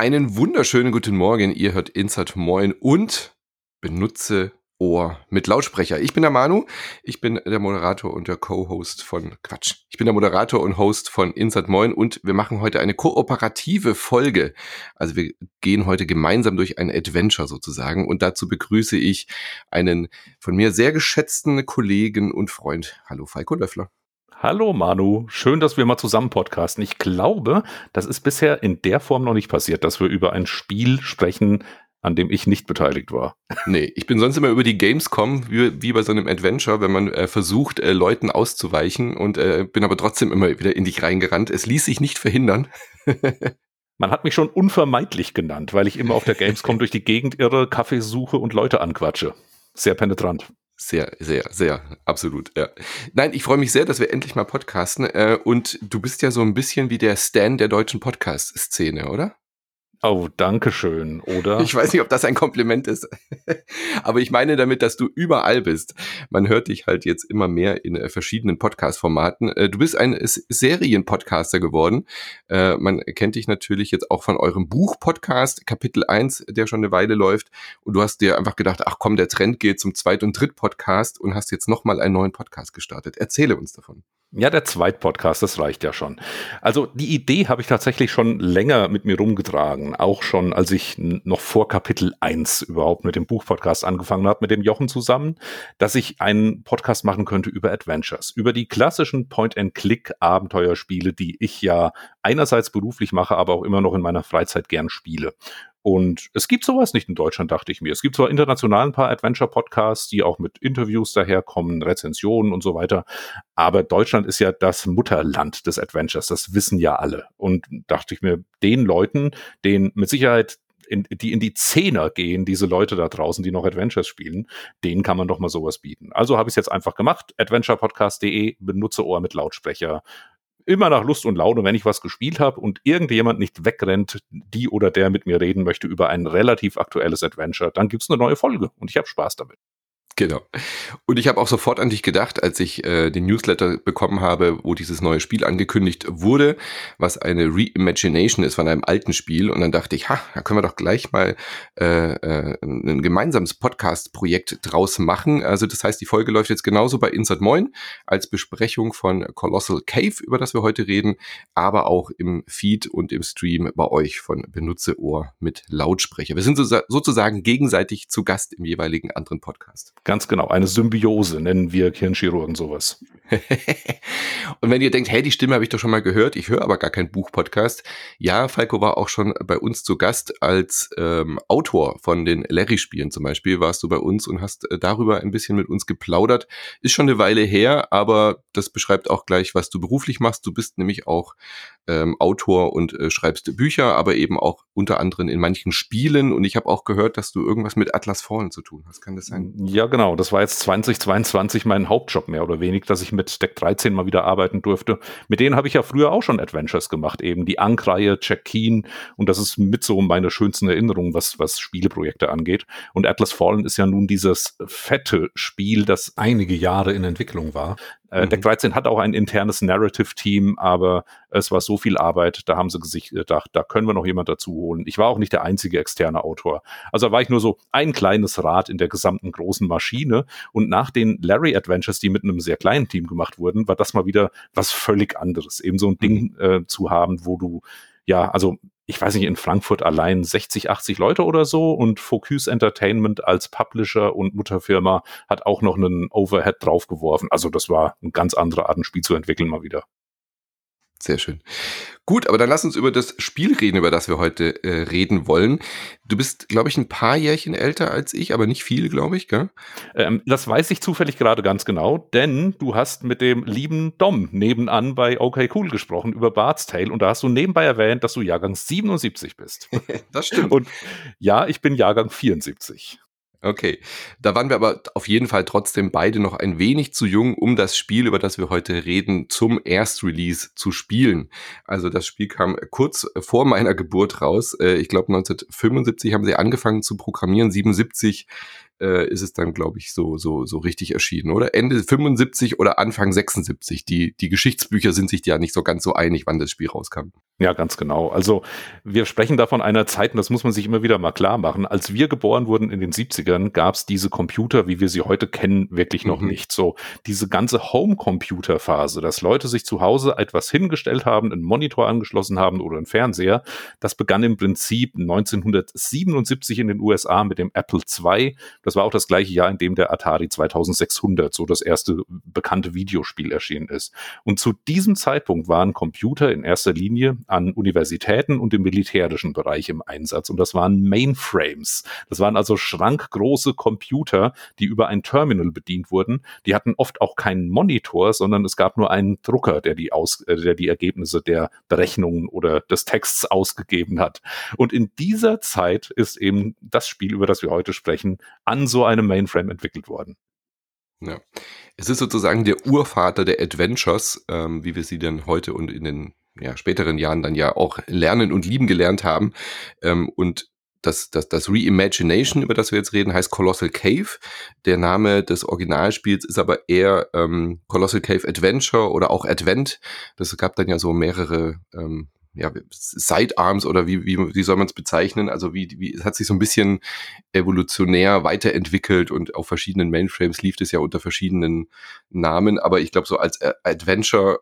Einen wunderschönen guten Morgen. Ihr hört Insert Moin und benutze Ohr mit Lautsprecher. Ich bin der Manu. Ich bin der Moderator und der Co-Host von Quatsch. Ich bin der Moderator und Host von Insert Moin und wir machen heute eine kooperative Folge. Also wir gehen heute gemeinsam durch ein Adventure sozusagen und dazu begrüße ich einen von mir sehr geschätzten Kollegen und Freund. Hallo Falco Löffler. Hallo Manu, schön, dass wir mal zusammen podcasten. Ich glaube, das ist bisher in der Form noch nicht passiert, dass wir über ein Spiel sprechen, an dem ich nicht beteiligt war. Nee, ich bin sonst immer über die Gamescom, wie, wie bei so einem Adventure, wenn man äh, versucht, äh, Leuten auszuweichen und äh, bin aber trotzdem immer wieder in dich reingerannt. Es ließ sich nicht verhindern. Man hat mich schon unvermeidlich genannt, weil ich immer auf der Gamescom durch die Gegend irre, Kaffee suche und Leute anquatsche. Sehr penetrant. Sehr, sehr, sehr, absolut, ja. Nein, ich freue mich sehr, dass wir endlich mal podcasten. Äh, und du bist ja so ein bisschen wie der Stan der deutschen Podcast-Szene, oder? Oh, danke schön, oder? Ich weiß nicht, ob das ein Kompliment ist. Aber ich meine damit, dass du überall bist. Man hört dich halt jetzt immer mehr in äh, verschiedenen Podcast-Formaten. Äh, du bist ein Serienpodcaster geworden. Äh, man kennt dich natürlich jetzt auch von eurem Buch-Podcast, Kapitel 1, der schon eine Weile läuft. Und du hast dir einfach gedacht, ach komm, der Trend geht zum Zweit- und Dritt-Podcast und hast jetzt nochmal einen neuen Podcast gestartet. Erzähle uns davon. Ja, der Zweitpodcast, das reicht ja schon. Also die Idee habe ich tatsächlich schon länger mit mir rumgetragen, auch schon als ich noch vor Kapitel 1 überhaupt mit dem Buchpodcast angefangen habe, mit dem Jochen zusammen, dass ich einen Podcast machen könnte über Adventures, über die klassischen Point-and-Click-Abenteuerspiele, die ich ja einerseits beruflich mache, aber auch immer noch in meiner Freizeit gern spiele. Und es gibt sowas nicht in Deutschland, dachte ich mir. Es gibt zwar international ein paar Adventure-Podcasts, die auch mit Interviews daherkommen, Rezensionen und so weiter, aber Deutschland ist ja das Mutterland des Adventures, das wissen ja alle. Und dachte ich mir, den Leuten, denen mit Sicherheit in, die in die Zehner gehen, diese Leute da draußen, die noch Adventures spielen, denen kann man doch mal sowas bieten. Also habe ich es jetzt einfach gemacht, adventurepodcast.de, benutze Ohr mit Lautsprecher, immer nach Lust und Laune, wenn ich was gespielt habe und irgendjemand nicht wegrennt, die oder der mit mir reden möchte über ein relativ aktuelles Adventure, dann gibt's eine neue Folge und ich habe Spaß damit. Genau. Und ich habe auch sofort an dich gedacht, als ich äh, den Newsletter bekommen habe, wo dieses neue Spiel angekündigt wurde, was eine Reimagination ist von einem alten Spiel. Und dann dachte ich, ha, da können wir doch gleich mal äh, äh, ein gemeinsames Podcast-Projekt draus machen. Also das heißt, die Folge läuft jetzt genauso bei Insert Moin als Besprechung von Colossal Cave, über das wir heute reden, aber auch im Feed und im Stream bei euch von Benutze Ohr mit Lautsprecher. Wir sind so, sozusagen gegenseitig zu Gast im jeweiligen anderen Podcast. Ganz genau, eine Symbiose nennen wir Hirnchirurgen sowas. Und wenn ihr denkt, hey, die Stimme habe ich doch schon mal gehört, ich höre aber gar keinen Buchpodcast. Ja, Falco war auch schon bei uns zu Gast als ähm, Autor von den Larry-Spielen zum Beispiel, warst du bei uns und hast äh, darüber ein bisschen mit uns geplaudert. Ist schon eine Weile her, aber das beschreibt auch gleich, was du beruflich machst. Du bist nämlich auch ähm, Autor und äh, schreibst Bücher, aber eben auch unter anderem in manchen Spielen. Und ich habe auch gehört, dass du irgendwas mit Atlas Fallen zu tun hast. Kann das sein? Ja, genau. Das war jetzt 2022 mein Hauptjob mehr oder weniger, dass ich mit Deck 13 mal wieder arbeiten durfte. Mit denen habe ich ja früher auch schon Adventures gemacht, eben die Ankreihe, Jack Keen. Und das ist mit so meine schönsten Erinnerungen, was, was Spieleprojekte angeht. Und Atlas Fallen ist ja nun dieses fette Spiel, das einige Jahre in Entwicklung war. Äh, Deck 13 mhm. hat auch ein internes Narrative-Team, aber es war so viel Arbeit, da haben sie sich gedacht, da können wir noch jemand dazu holen. Ich war auch nicht der einzige externe Autor. Also da war ich nur so ein kleines Rad in der gesamten großen Maschine. Und nach den Larry Adventures, die mit einem sehr kleinen Team gemacht wurden, war das mal wieder was völlig anderes. Eben so ein Ding mhm. äh, zu haben, wo du ja, also ich weiß nicht, in Frankfurt allein 60, 80 Leute oder so und Focus Entertainment als Publisher und Mutterfirma hat auch noch einen Overhead draufgeworfen. Also das war eine ganz andere Art, ein Spiel zu entwickeln mal wieder. Sehr schön. Gut, aber dann lass uns über das Spiel reden, über das wir heute äh, reden wollen. Du bist, glaube ich, ein paar Jährchen älter als ich, aber nicht viel, glaube ich, gell? Ähm, das weiß ich zufällig gerade ganz genau, denn du hast mit dem lieben Dom nebenan bei OK Cool gesprochen über Bart's Tale und da hast du nebenbei erwähnt, dass du Jahrgang 77 bist. das stimmt. Und ja, ich bin Jahrgang 74. Okay, da waren wir aber auf jeden Fall trotzdem beide noch ein wenig zu jung, um das Spiel, über das wir heute reden, zum Erstrelease zu spielen. Also das Spiel kam kurz vor meiner Geburt raus. Äh, ich glaube 1975 haben sie angefangen zu programmieren, 77 äh, ist es dann, glaube ich, so, so, so richtig erschienen, oder? Ende 75 oder Anfang 76. Die, die Geschichtsbücher sind sich ja nicht so ganz so einig, wann das Spiel rauskam. Ja, ganz genau. Also wir sprechen da von einer Zeit, und das muss man sich immer wieder mal klar machen. Als wir geboren wurden in den 70ern, gab es diese Computer, wie wir sie heute kennen, wirklich noch mhm. nicht. So diese ganze Home-Computer-Phase, dass Leute sich zu Hause etwas hingestellt haben, einen Monitor angeschlossen haben oder einen Fernseher, das begann im Prinzip 1977 in den USA mit dem Apple II. Das war auch das gleiche Jahr, in dem der Atari 2600, so das erste bekannte Videospiel erschienen ist. Und zu diesem Zeitpunkt waren Computer in erster Linie an Universitäten und im militärischen Bereich im Einsatz. Und das waren Mainframes. Das waren also schrankgroße Computer, die über ein Terminal bedient wurden. Die hatten oft auch keinen Monitor, sondern es gab nur einen Drucker, der die, aus, äh, der die Ergebnisse der Berechnungen oder des Texts ausgegeben hat. Und in dieser Zeit ist eben das Spiel, über das wir heute sprechen, an so einem Mainframe entwickelt worden. Ja. Es ist sozusagen der Urvater der Adventures, ähm, wie wir sie dann heute und in den ja, späteren Jahren dann ja auch lernen und lieben gelernt haben. Ähm, und das, das, das Reimagination, über das wir jetzt reden, heißt Colossal Cave. Der Name des Originalspiels ist aber eher ähm, Colossal Cave Adventure oder auch Advent. Das gab dann ja so mehrere ähm, ja, Sidearms oder wie, wie, wie soll man es bezeichnen? Also wie, wie, es hat sich so ein bisschen evolutionär weiterentwickelt und auf verschiedenen Mainframes lief es ja unter verschiedenen Namen, aber ich glaube, so als Adventure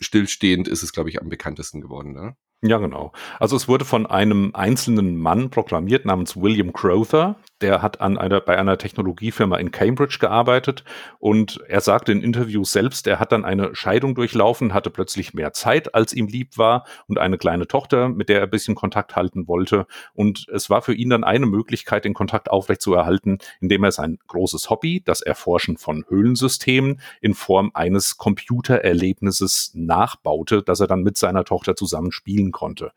stillstehend ist es, glaube ich, am bekanntesten geworden. Ne? Ja, genau. Also es wurde von einem einzelnen Mann proklamiert namens William Crowther. Der hat an einer, bei einer Technologiefirma in Cambridge gearbeitet und er sagte in Interviews selbst, er hat dann eine Scheidung durchlaufen, hatte plötzlich mehr Zeit, als ihm lieb war und eine kleine Tochter, mit der er ein bisschen Kontakt halten wollte. Und es war für ihn dann eine Möglichkeit, den Kontakt aufrechtzuerhalten, indem er sein großes Hobby, das Erforschen von Höhlensystemen, in Form eines Computererlebnisses nachbaute, das er dann mit seiner Tochter zusammen spielen konnte.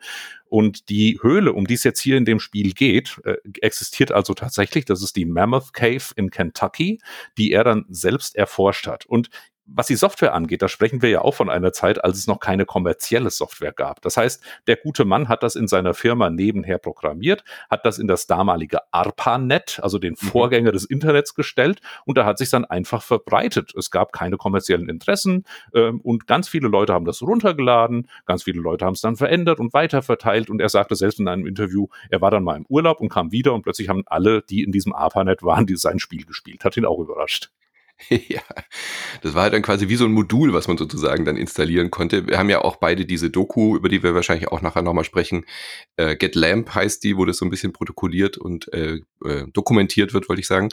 Und die Höhle, um die es jetzt hier in dem Spiel geht, äh, existiert also tatsächlich. Das ist die Mammoth Cave in Kentucky, die er dann selbst erforscht hat. Und was die Software angeht, da sprechen wir ja auch von einer Zeit, als es noch keine kommerzielle Software gab. Das heißt, der gute Mann hat das in seiner Firma nebenher programmiert, hat das in das damalige ARPANET, also den mhm. Vorgänger des Internets, gestellt und da hat sich dann einfach verbreitet. Es gab keine kommerziellen Interessen ähm, und ganz viele Leute haben das runtergeladen, ganz viele Leute haben es dann verändert und weiterverteilt und er sagte selbst in einem Interview, er war dann mal im Urlaub und kam wieder und plötzlich haben alle, die in diesem ARPANET waren, die sein Spiel gespielt. Hat ihn auch überrascht. ja, das war halt dann quasi wie so ein Modul, was man sozusagen dann installieren konnte. Wir haben ja auch beide diese Doku, über die wir wahrscheinlich auch nachher nochmal sprechen. Äh, Get Lamp heißt die, wo das so ein bisschen protokolliert und äh, äh, dokumentiert wird, wollte ich sagen.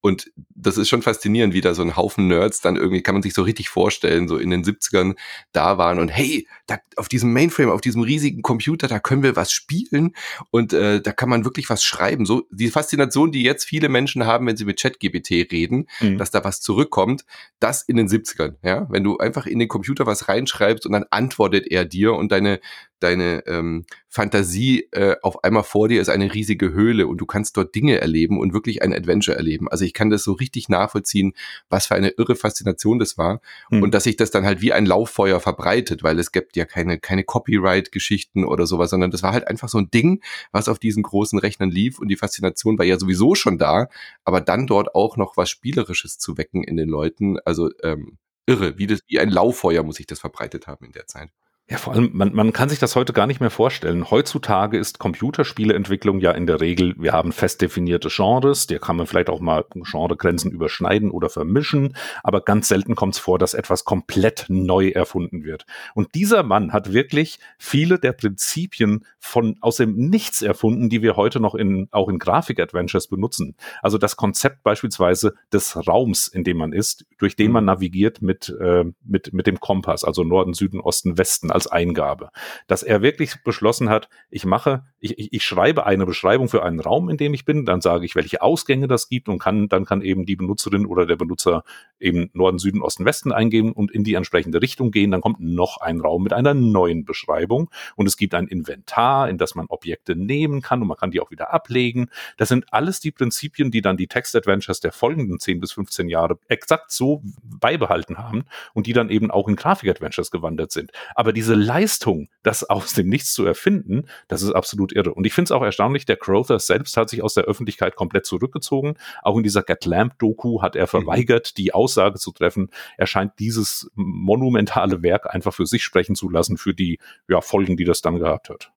Und das ist schon faszinierend, wie da so ein Haufen Nerds dann irgendwie, kann man sich so richtig vorstellen, so in den 70ern da waren und hey, da, auf diesem Mainframe, auf diesem riesigen Computer, da können wir was spielen und äh, da kann man wirklich was schreiben. So die Faszination, die jetzt viele Menschen haben, wenn sie mit ChatGPT reden, mhm. dass da was zurückkommt, das in den 70ern, ja, wenn du einfach in den Computer was reinschreibst und dann antwortet er dir und deine deine ähm, Fantasie äh, auf einmal vor dir ist eine riesige Höhle und du kannst dort Dinge erleben und wirklich ein Adventure erleben. Also ich kann das so richtig nachvollziehen, was für eine irre Faszination das war mhm. und dass sich das dann halt wie ein Lauffeuer verbreitet, weil es gibt ja keine keine Copyright-Geschichten oder sowas, sondern das war halt einfach so ein Ding, was auf diesen großen Rechnern lief und die Faszination war ja sowieso schon da, aber dann dort auch noch was Spielerisches zu wecken in den Leuten, also ähm, irre, wie das wie ein Lauffeuer muss sich das verbreitet haben in der Zeit. Ja, vor allem, man, man kann sich das heute gar nicht mehr vorstellen. Heutzutage ist Computerspieleentwicklung ja in der Regel, wir haben fest definierte Genres, der kann man vielleicht auch mal Genregrenzen überschneiden oder vermischen, aber ganz selten kommt es vor, dass etwas komplett neu erfunden wird. Und dieser Mann hat wirklich viele der Prinzipien von aus dem Nichts erfunden, die wir heute noch in, auch in Grafik-Adventures benutzen. Also das Konzept beispielsweise des Raums, in dem man ist, durch den man mhm. navigiert mit, äh, mit, mit dem Kompass, also Norden, Süden, Osten, Westen als Eingabe. Dass er wirklich beschlossen hat, ich mache, ich, ich, ich schreibe eine Beschreibung für einen Raum, in dem ich bin, dann sage ich, welche Ausgänge das gibt und kann, dann kann eben die Benutzerin oder der Benutzer eben Norden, Süden, Osten, Westen eingeben und in die entsprechende Richtung gehen. Dann kommt noch ein Raum mit einer neuen Beschreibung und es gibt ein Inventar, in das man Objekte nehmen kann und man kann die auch wieder ablegen. Das sind alles die Prinzipien, die dann die Text-Adventures der folgenden 10 bis 15 Jahre exakt so beibehalten haben und die dann eben auch in Grafik-Adventures gewandert sind. Aber diese diese Leistung, das aus dem Nichts zu erfinden, das ist absolut absolut irre. Und ich finde es auch erstaunlich, der Crowther selbst hat sich aus der Öffentlichkeit komplett zurückgezogen. Auch in dieser Get Lamp Doku hat er mhm. verweigert, die Aussage zu treffen. Er scheint dieses monumentale Werk einfach für sich sprechen zu lassen, für die ja, Folgen, die das dann gehabt hat.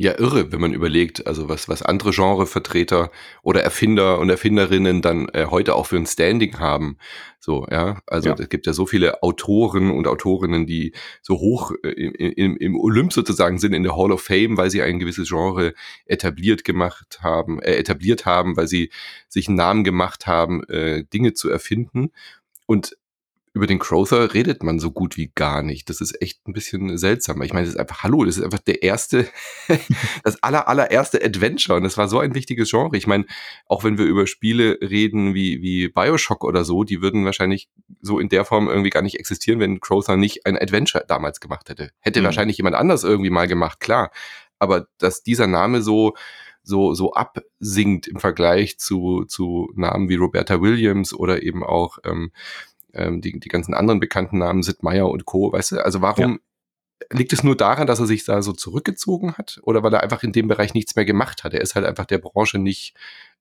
Ja, irre, wenn man überlegt, also was, was andere Genrevertreter oder Erfinder und Erfinderinnen dann äh, heute auch für ein Standing haben. So, ja. Also es gibt ja so viele Autoren und Autorinnen, die so hoch äh, im, im Olymp sozusagen sind in der Hall of Fame, weil sie ein gewisses Genre etabliert gemacht haben, äh, etabliert haben, weil sie sich einen Namen gemacht haben, äh, Dinge zu erfinden. Und über den Crowther redet man so gut wie gar nicht. Das ist echt ein bisschen seltsam. Ich meine, das ist einfach, hallo, das ist einfach der erste, das aller, allererste Adventure. Und das war so ein wichtiges Genre. Ich meine, auch wenn wir über Spiele reden wie, wie Bioshock oder so, die würden wahrscheinlich so in der Form irgendwie gar nicht existieren, wenn Crowther nicht ein Adventure damals gemacht hätte. Hätte mhm. wahrscheinlich jemand anders irgendwie mal gemacht, klar. Aber dass dieser Name so, so, so absinkt im Vergleich zu, zu Namen wie Roberta Williams oder eben auch ähm, ähm, die, die ganzen anderen bekannten Namen, Sid Meier und Co., weißt du? Also warum ja. liegt es nur daran, dass er sich da so zurückgezogen hat oder weil er einfach in dem Bereich nichts mehr gemacht hat? Er ist halt einfach der Branche nicht,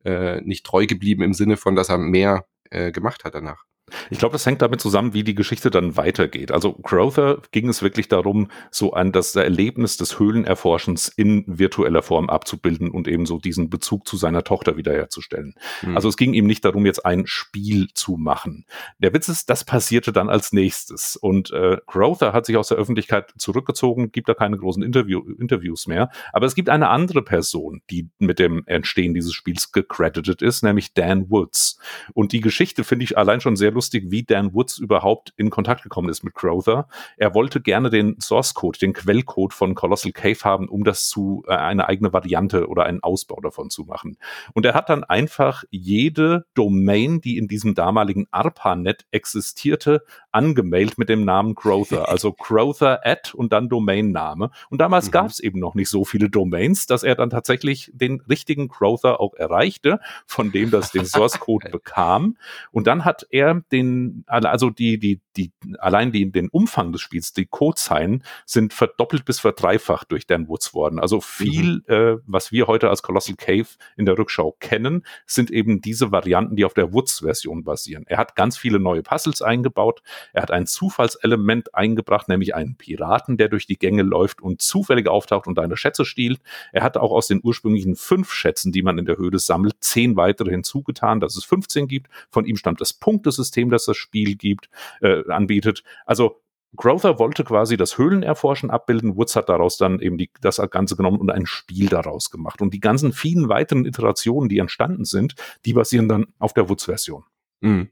äh, nicht treu geblieben im Sinne von, dass er mehr äh, gemacht hat danach. Ich glaube, das hängt damit zusammen, wie die Geschichte dann weitergeht. Also Crowther ging es wirklich darum, so an das Erlebnis des Höhlenerforschens in virtueller Form abzubilden und eben so diesen Bezug zu seiner Tochter wiederherzustellen. Mhm. Also es ging ihm nicht darum, jetzt ein Spiel zu machen. Der Witz ist, das passierte dann als nächstes. Und äh, Crowther hat sich aus der Öffentlichkeit zurückgezogen, gibt da keine großen Interview Interviews mehr. Aber es gibt eine andere Person, die mit dem Entstehen dieses Spiels gecredited ist, nämlich Dan Woods. Und die Geschichte finde ich allein schon sehr lustig, wie Dan Woods überhaupt in Kontakt gekommen ist mit Crowther. Er wollte gerne den Source Code, den Quellcode von Colossal Cave haben, um das zu äh, eine eigene Variante oder einen Ausbau davon zu machen. Und er hat dann einfach jede Domain, die in diesem damaligen ARPANET existierte, angemeldet mit dem Namen Crowther. Also Crowther at und dann Domainname. Und damals mhm. gab es eben noch nicht so viele Domains, dass er dann tatsächlich den richtigen Crowther auch erreichte, von dem das den Source Code bekam. Und dann hat er den, also die, die, die, allein die, den Umfang des Spiels, die Codezeilen sind verdoppelt bis verdreifacht durch Dan Woods worden. Also viel, mhm. äh, was wir heute als Colossal Cave in der Rückschau kennen, sind eben diese Varianten, die auf der Woods-Version basieren. Er hat ganz viele neue Puzzles eingebaut. Er hat ein Zufallselement eingebracht, nämlich einen Piraten, der durch die Gänge läuft und zufällig auftaucht und deine Schätze stiehlt. Er hat auch aus den ursprünglichen fünf Schätzen, die man in der Höhle sammelt, zehn weitere hinzugetan, dass es 15 gibt. Von ihm stammt das Punktesystem System, das das Spiel gibt, äh, anbietet. Also Grother wollte quasi das Höhlenerforschen abbilden. Woods hat daraus dann eben die, das Ganze genommen und ein Spiel daraus gemacht. Und die ganzen vielen weiteren Iterationen, die entstanden sind, die basieren dann auf der Woods-Version. Mhm.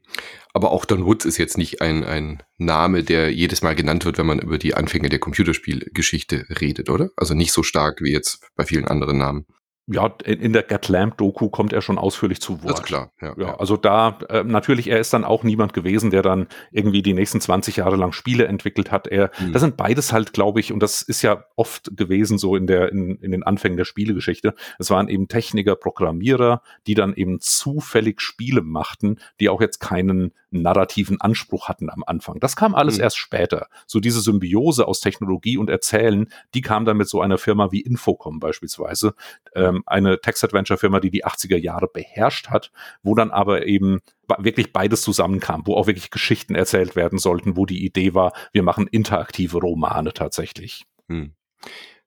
Aber auch Don Woods ist jetzt nicht ein, ein Name, der jedes Mal genannt wird, wenn man über die Anfänge der Computerspielgeschichte redet, oder? Also nicht so stark wie jetzt bei vielen anderen Namen ja, in der Get Lamp Doku kommt er schon ausführlich zu Wort. Das ist klar, ja. ja, ja. Also da, äh, natürlich, er ist dann auch niemand gewesen, der dann irgendwie die nächsten 20 Jahre lang Spiele entwickelt hat. Er, mhm. das sind beides halt, glaube ich, und das ist ja oft gewesen so in der, in, in den Anfängen der Spielegeschichte. Es waren eben Techniker, Programmierer, die dann eben zufällig Spiele machten, die auch jetzt keinen narrativen Anspruch hatten am Anfang. Das kam alles mhm. erst später. So diese Symbiose aus Technologie und Erzählen, die kam dann mit so einer Firma wie Infocom beispielsweise. Ähm, eine Text-Adventure-Firma, die die 80er Jahre beherrscht hat, wo dann aber eben wirklich beides zusammenkam, wo auch wirklich Geschichten erzählt werden sollten, wo die Idee war, wir machen interaktive Romane tatsächlich. Hm.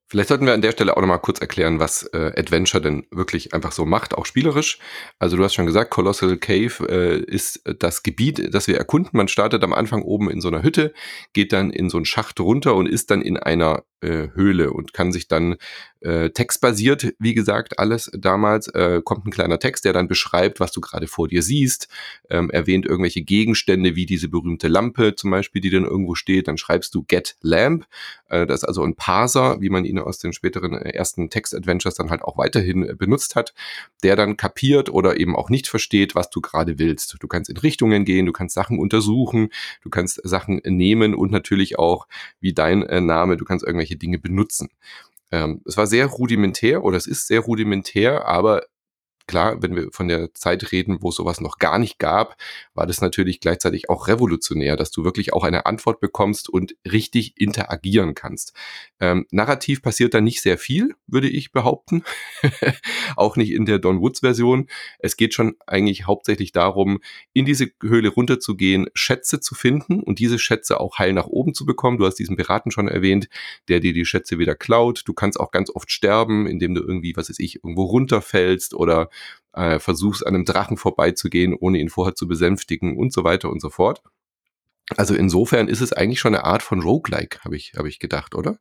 Vielleicht sollten wir an der Stelle auch nochmal kurz erklären, was äh, Adventure denn wirklich einfach so macht, auch spielerisch. Also du hast schon gesagt, Colossal Cave äh, ist das Gebiet, das wir erkunden. Man startet am Anfang oben in so einer Hütte, geht dann in so einen Schacht runter und ist dann in einer äh, Höhle und kann sich dann äh, textbasiert, wie gesagt, alles damals, äh, kommt ein kleiner Text, der dann beschreibt, was du gerade vor dir siehst, ähm, erwähnt irgendwelche Gegenstände wie diese berühmte Lampe zum Beispiel, die dann irgendwo steht, dann schreibst du Get Lamp, äh, das ist also ein Parser, wie man ihn aus den späteren äh, ersten Text-Adventures dann halt auch weiterhin äh, benutzt hat, der dann kapiert oder eben auch nicht versteht, was du gerade willst. Du kannst in Richtungen gehen, du kannst Sachen untersuchen, du kannst Sachen nehmen und natürlich auch, wie dein äh, Name, du kannst irgendwelche Dinge benutzen. Ähm, es war sehr rudimentär oder es ist sehr rudimentär, aber klar, wenn wir von der Zeit reden, wo sowas noch gar nicht gab, war das natürlich gleichzeitig auch revolutionär, dass du wirklich auch eine Antwort bekommst und richtig interagieren kannst. Ähm, narrativ passiert da nicht sehr viel, würde ich behaupten. auch nicht in der Don Woods Version. Es geht schon eigentlich hauptsächlich darum, in diese Höhle runterzugehen, Schätze zu finden und diese Schätze auch heil nach oben zu bekommen. Du hast diesen Piraten schon erwähnt, der dir die Schätze wieder klaut. Du kannst auch ganz oft sterben, indem du irgendwie, was weiß ich, irgendwo runterfällst oder äh, versuchst an einem Drachen vorbeizugehen, ohne ihn vorher zu besänftigen und so weiter und so fort. Also insofern ist es eigentlich schon eine Art von Roguelike, habe ich, hab ich gedacht, oder?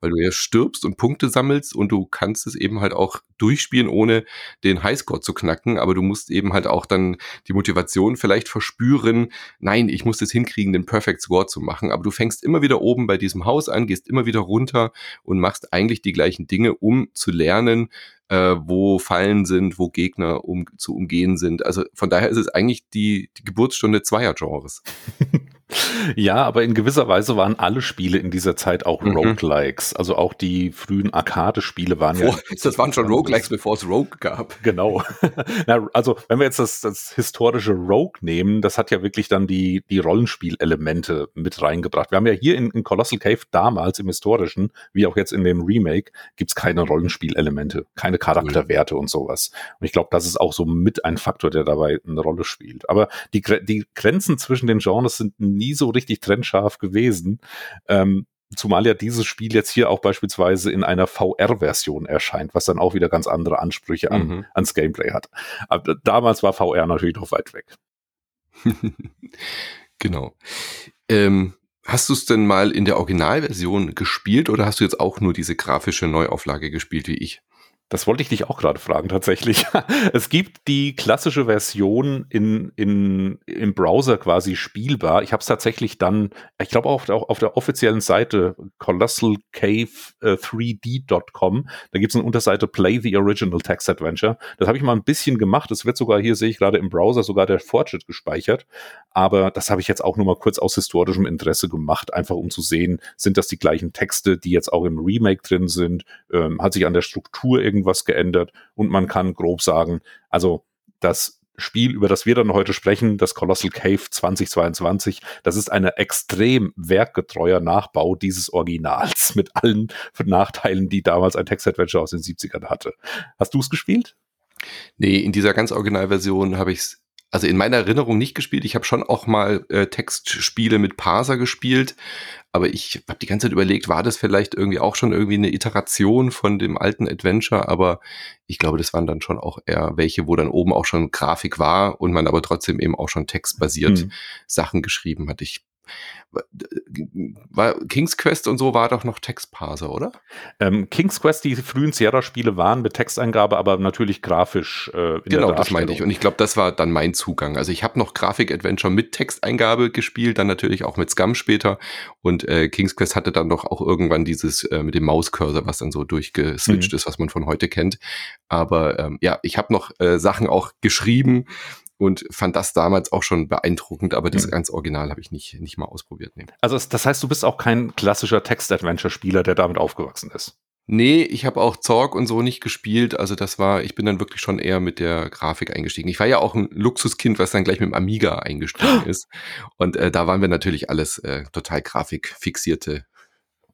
Weil du ja stirbst und Punkte sammelst und du kannst es eben halt auch durchspielen, ohne den Highscore zu knacken, aber du musst eben halt auch dann die Motivation vielleicht verspüren, nein, ich muss es hinkriegen, den Perfect Score zu machen, aber du fängst immer wieder oben bei diesem Haus an, gehst immer wieder runter und machst eigentlich die gleichen Dinge, um zu lernen, äh, wo Fallen sind, wo Gegner um, zu umgehen sind. Also von daher ist es eigentlich die, die Geburtsstunde zweier Genres. Ja, aber in gewisser Weise waren alle Spiele in dieser Zeit auch mhm. Roguelikes. Also auch die frühen Arcade-Spiele waren Vor, ja. Das waren schon Roguelikes, bevor es Rogue gab. Genau. Na, also, wenn wir jetzt das, das historische Rogue nehmen, das hat ja wirklich dann die, die Rollenspielelemente mit reingebracht. Wir haben ja hier in, in Colossal Cave damals im historischen, wie auch jetzt in dem Remake, gibt's keine Rollenspielelemente, keine Charakterwerte mhm. und sowas. Und ich glaube, das ist auch so mit ein Faktor, der dabei eine Rolle spielt. Aber die, die Grenzen zwischen den Genres sind nie so richtig trennscharf gewesen. Ähm, zumal ja dieses Spiel jetzt hier auch beispielsweise in einer VR-Version erscheint, was dann auch wieder ganz andere Ansprüche an, mhm. ans Gameplay hat. Aber damals war VR natürlich noch weit weg. genau. Ähm, hast du es denn mal in der Originalversion gespielt oder hast du jetzt auch nur diese grafische Neuauflage gespielt wie ich? Das wollte ich dich auch gerade fragen, tatsächlich. es gibt die klassische Version in, in, im Browser quasi spielbar. Ich habe es tatsächlich dann, ich glaube auch auf der, offiziellen Seite colossalcave3d.com, da gibt es eine Unterseite Play the Original Text Adventure. Das habe ich mal ein bisschen gemacht. Es wird sogar hier, sehe ich gerade im Browser, sogar der Fortschritt gespeichert. Aber das habe ich jetzt auch nur mal kurz aus historischem Interesse gemacht, einfach um zu sehen, sind das die gleichen Texte, die jetzt auch im Remake drin sind? Ähm, hat sich an der Struktur irgendwas geändert und man kann grob sagen, also das Spiel, über das wir dann heute sprechen, das Colossal Cave 2022, das ist eine extrem werkgetreuer Nachbau dieses Originals mit allen Nachteilen, die damals ein Text-Adventure aus den 70ern hatte. Hast du es gespielt? Nee, in dieser ganz Originalversion habe ich es also in meiner Erinnerung nicht gespielt. Ich habe schon auch mal äh, Textspiele mit Parser gespielt, aber ich habe die ganze Zeit überlegt, war das vielleicht irgendwie auch schon irgendwie eine Iteration von dem alten Adventure, aber ich glaube, das waren dann schon auch eher welche, wo dann oben auch schon Grafik war und man aber trotzdem eben auch schon textbasiert hm. Sachen geschrieben hat. Ich war King's Quest und so war doch noch Textparser, oder? Ähm, King's Quest, die frühen Sierra-Spiele waren mit Texteingabe, aber natürlich grafisch. Äh, genau, das meinte ich. Und ich glaube, das war dann mein Zugang. Also ich habe noch Grafik-Adventure mit Texteingabe gespielt, dann natürlich auch mit Scum später. Und äh, King's Quest hatte dann doch auch irgendwann dieses äh, mit dem Mauscursor, was dann so durchgeswitcht mhm. ist, was man von heute kennt. Aber ähm, ja, ich habe noch äh, Sachen auch geschrieben und fand das damals auch schon beeindruckend, aber das mhm. ganz Original habe ich nicht, nicht mal ausprobiert. Nee. Also das heißt, du bist auch kein klassischer Text-Adventure-Spieler, der damit aufgewachsen ist. Nee, ich habe auch Zorg und so nicht gespielt. Also das war, ich bin dann wirklich schon eher mit der Grafik eingestiegen. Ich war ja auch ein Luxuskind, was dann gleich mit dem Amiga eingestiegen ist. Und äh, da waren wir natürlich alles äh, total grafikfixierte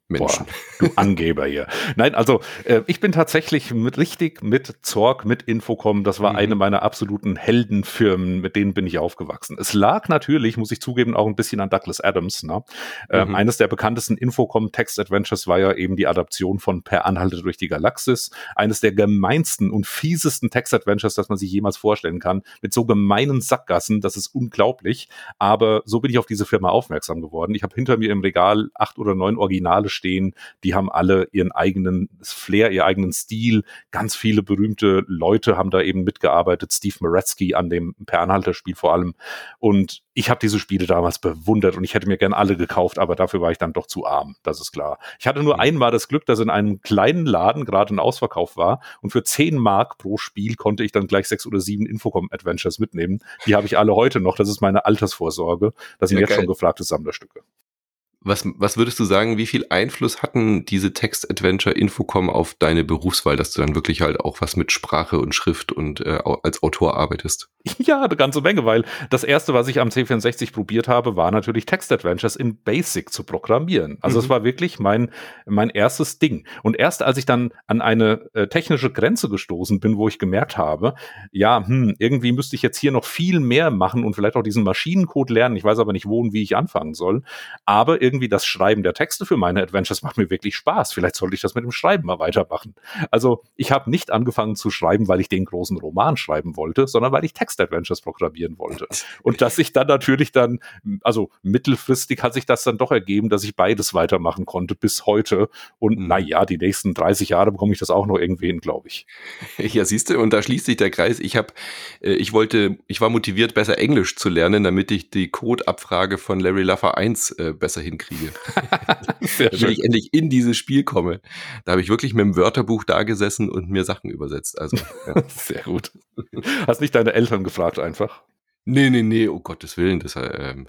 Menschen. Boah, du Angeber hier. Nein, also äh, ich bin tatsächlich mit, richtig mit Zorg, mit Infocom. Das war mhm. eine meiner absoluten Heldenfirmen, mit denen bin ich aufgewachsen. Es lag natürlich, muss ich zugeben, auch ein bisschen an Douglas Adams. Ne? Ähm, mhm. eines der bekanntesten Infocom-Text-Adventures war ja eben die Adaption von Per Anhalte durch die Galaxis. Eines der gemeinsten und fiesesten Text-Adventures, das man sich jemals vorstellen kann. Mit so gemeinen Sackgassen, das ist unglaublich. Aber so bin ich auf diese Firma aufmerksam geworden. Ich habe hinter mir im Regal acht oder neun Originale stehen. Die haben alle ihren eigenen Flair, ihren eigenen Stil. Ganz viele berühmte Leute haben da eben mitgearbeitet. Steve Moretzky an dem Per Anhalter-Spiel vor allem. Und ich habe diese Spiele damals bewundert und ich hätte mir gern alle gekauft, aber dafür war ich dann doch zu arm, das ist klar. Ich hatte nur mhm. einmal das Glück, dass in einem kleinen Laden gerade ein Ausverkauf war und für 10 Mark pro Spiel konnte ich dann gleich sechs oder sieben Infocom-Adventures mitnehmen. Die habe ich alle heute noch, das ist meine Altersvorsorge. Das sind ja, jetzt geil. schon gefragte Sammlerstücke. Was, was würdest du sagen, wie viel Einfluss hatten diese Text-Adventure Infocom auf deine Berufswahl, dass du dann wirklich halt auch was mit Sprache und Schrift und äh, als Autor arbeitest? Ja, eine ganze Menge, weil das erste, was ich am C64 probiert habe, war natürlich Text-Adventures in Basic zu programmieren. Also es mhm. war wirklich mein, mein erstes Ding. Und erst als ich dann an eine äh, technische Grenze gestoßen bin, wo ich gemerkt habe, ja, hm, irgendwie müsste ich jetzt hier noch viel mehr machen und vielleicht auch diesen Maschinencode lernen. Ich weiß aber nicht, wo und wie ich anfangen soll. Aber irgendwie das Schreiben der Texte für meine Adventures macht mir wirklich Spaß. Vielleicht sollte ich das mit dem Schreiben mal weitermachen. Also ich habe nicht angefangen zu schreiben, weil ich den großen Roman schreiben wollte, sondern weil ich Text-Adventures programmieren wollte. Und dass ich dann natürlich dann, also mittelfristig hat sich das dann doch ergeben, dass ich beides weitermachen konnte bis heute. Und mhm. naja, die nächsten 30 Jahre bekomme ich das auch noch irgendwie hin, glaube ich. Ja, siehst du, und da schließt sich der Kreis. Ich habe, äh, ich wollte, ich war motiviert, besser Englisch zu lernen, damit ich die Codeabfrage von Larry Luffer 1 äh, hinkriege. damit ich endlich in dieses Spiel komme. Da habe ich wirklich mit dem Wörterbuch da gesessen und mir Sachen übersetzt. Also, ja. Sehr gut. Hast nicht deine Eltern gefragt einfach? Nee, nee, nee, um Gottes Willen. Das, ähm,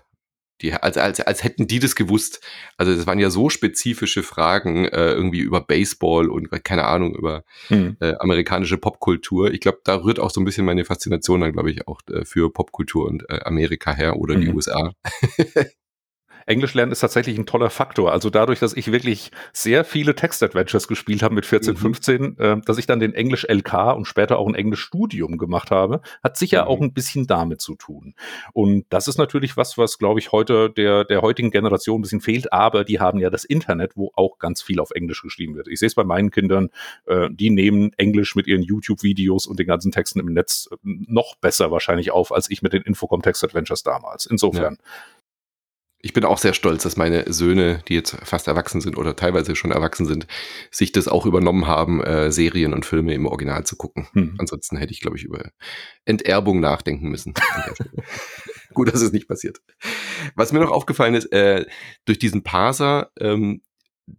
die, als, als, als hätten die das gewusst. Also das waren ja so spezifische Fragen äh, irgendwie über Baseball und keine Ahnung über hm. äh, amerikanische Popkultur. Ich glaube, da rührt auch so ein bisschen meine Faszination dann, glaube ich, auch äh, für Popkultur und äh, Amerika her oder mhm. die USA. Englisch lernen ist tatsächlich ein toller Faktor. Also dadurch, dass ich wirklich sehr viele Text-Adventures gespielt habe mit 14, mhm. 15, äh, dass ich dann den Englisch LK und später auch ein Englisch Studium gemacht habe, hat sicher mhm. auch ein bisschen damit zu tun. Und das ist natürlich was, was glaube ich heute der, der heutigen Generation ein bisschen fehlt, aber die haben ja das Internet, wo auch ganz viel auf Englisch geschrieben wird. Ich sehe es bei meinen Kindern, äh, die nehmen Englisch mit ihren YouTube-Videos und den ganzen Texten im Netz äh, noch besser wahrscheinlich auf, als ich mit den Infocom Text Adventures damals. Insofern. Ja ich bin auch sehr stolz, dass meine Söhne, die jetzt fast erwachsen sind oder teilweise schon erwachsen sind, sich das auch übernommen haben, äh, Serien und Filme im Original zu gucken. Hm. Ansonsten hätte ich, glaube ich, über Enterbung nachdenken müssen. Gut, dass es nicht passiert. Was mir noch aufgefallen ist, äh, durch diesen Parser, ähm,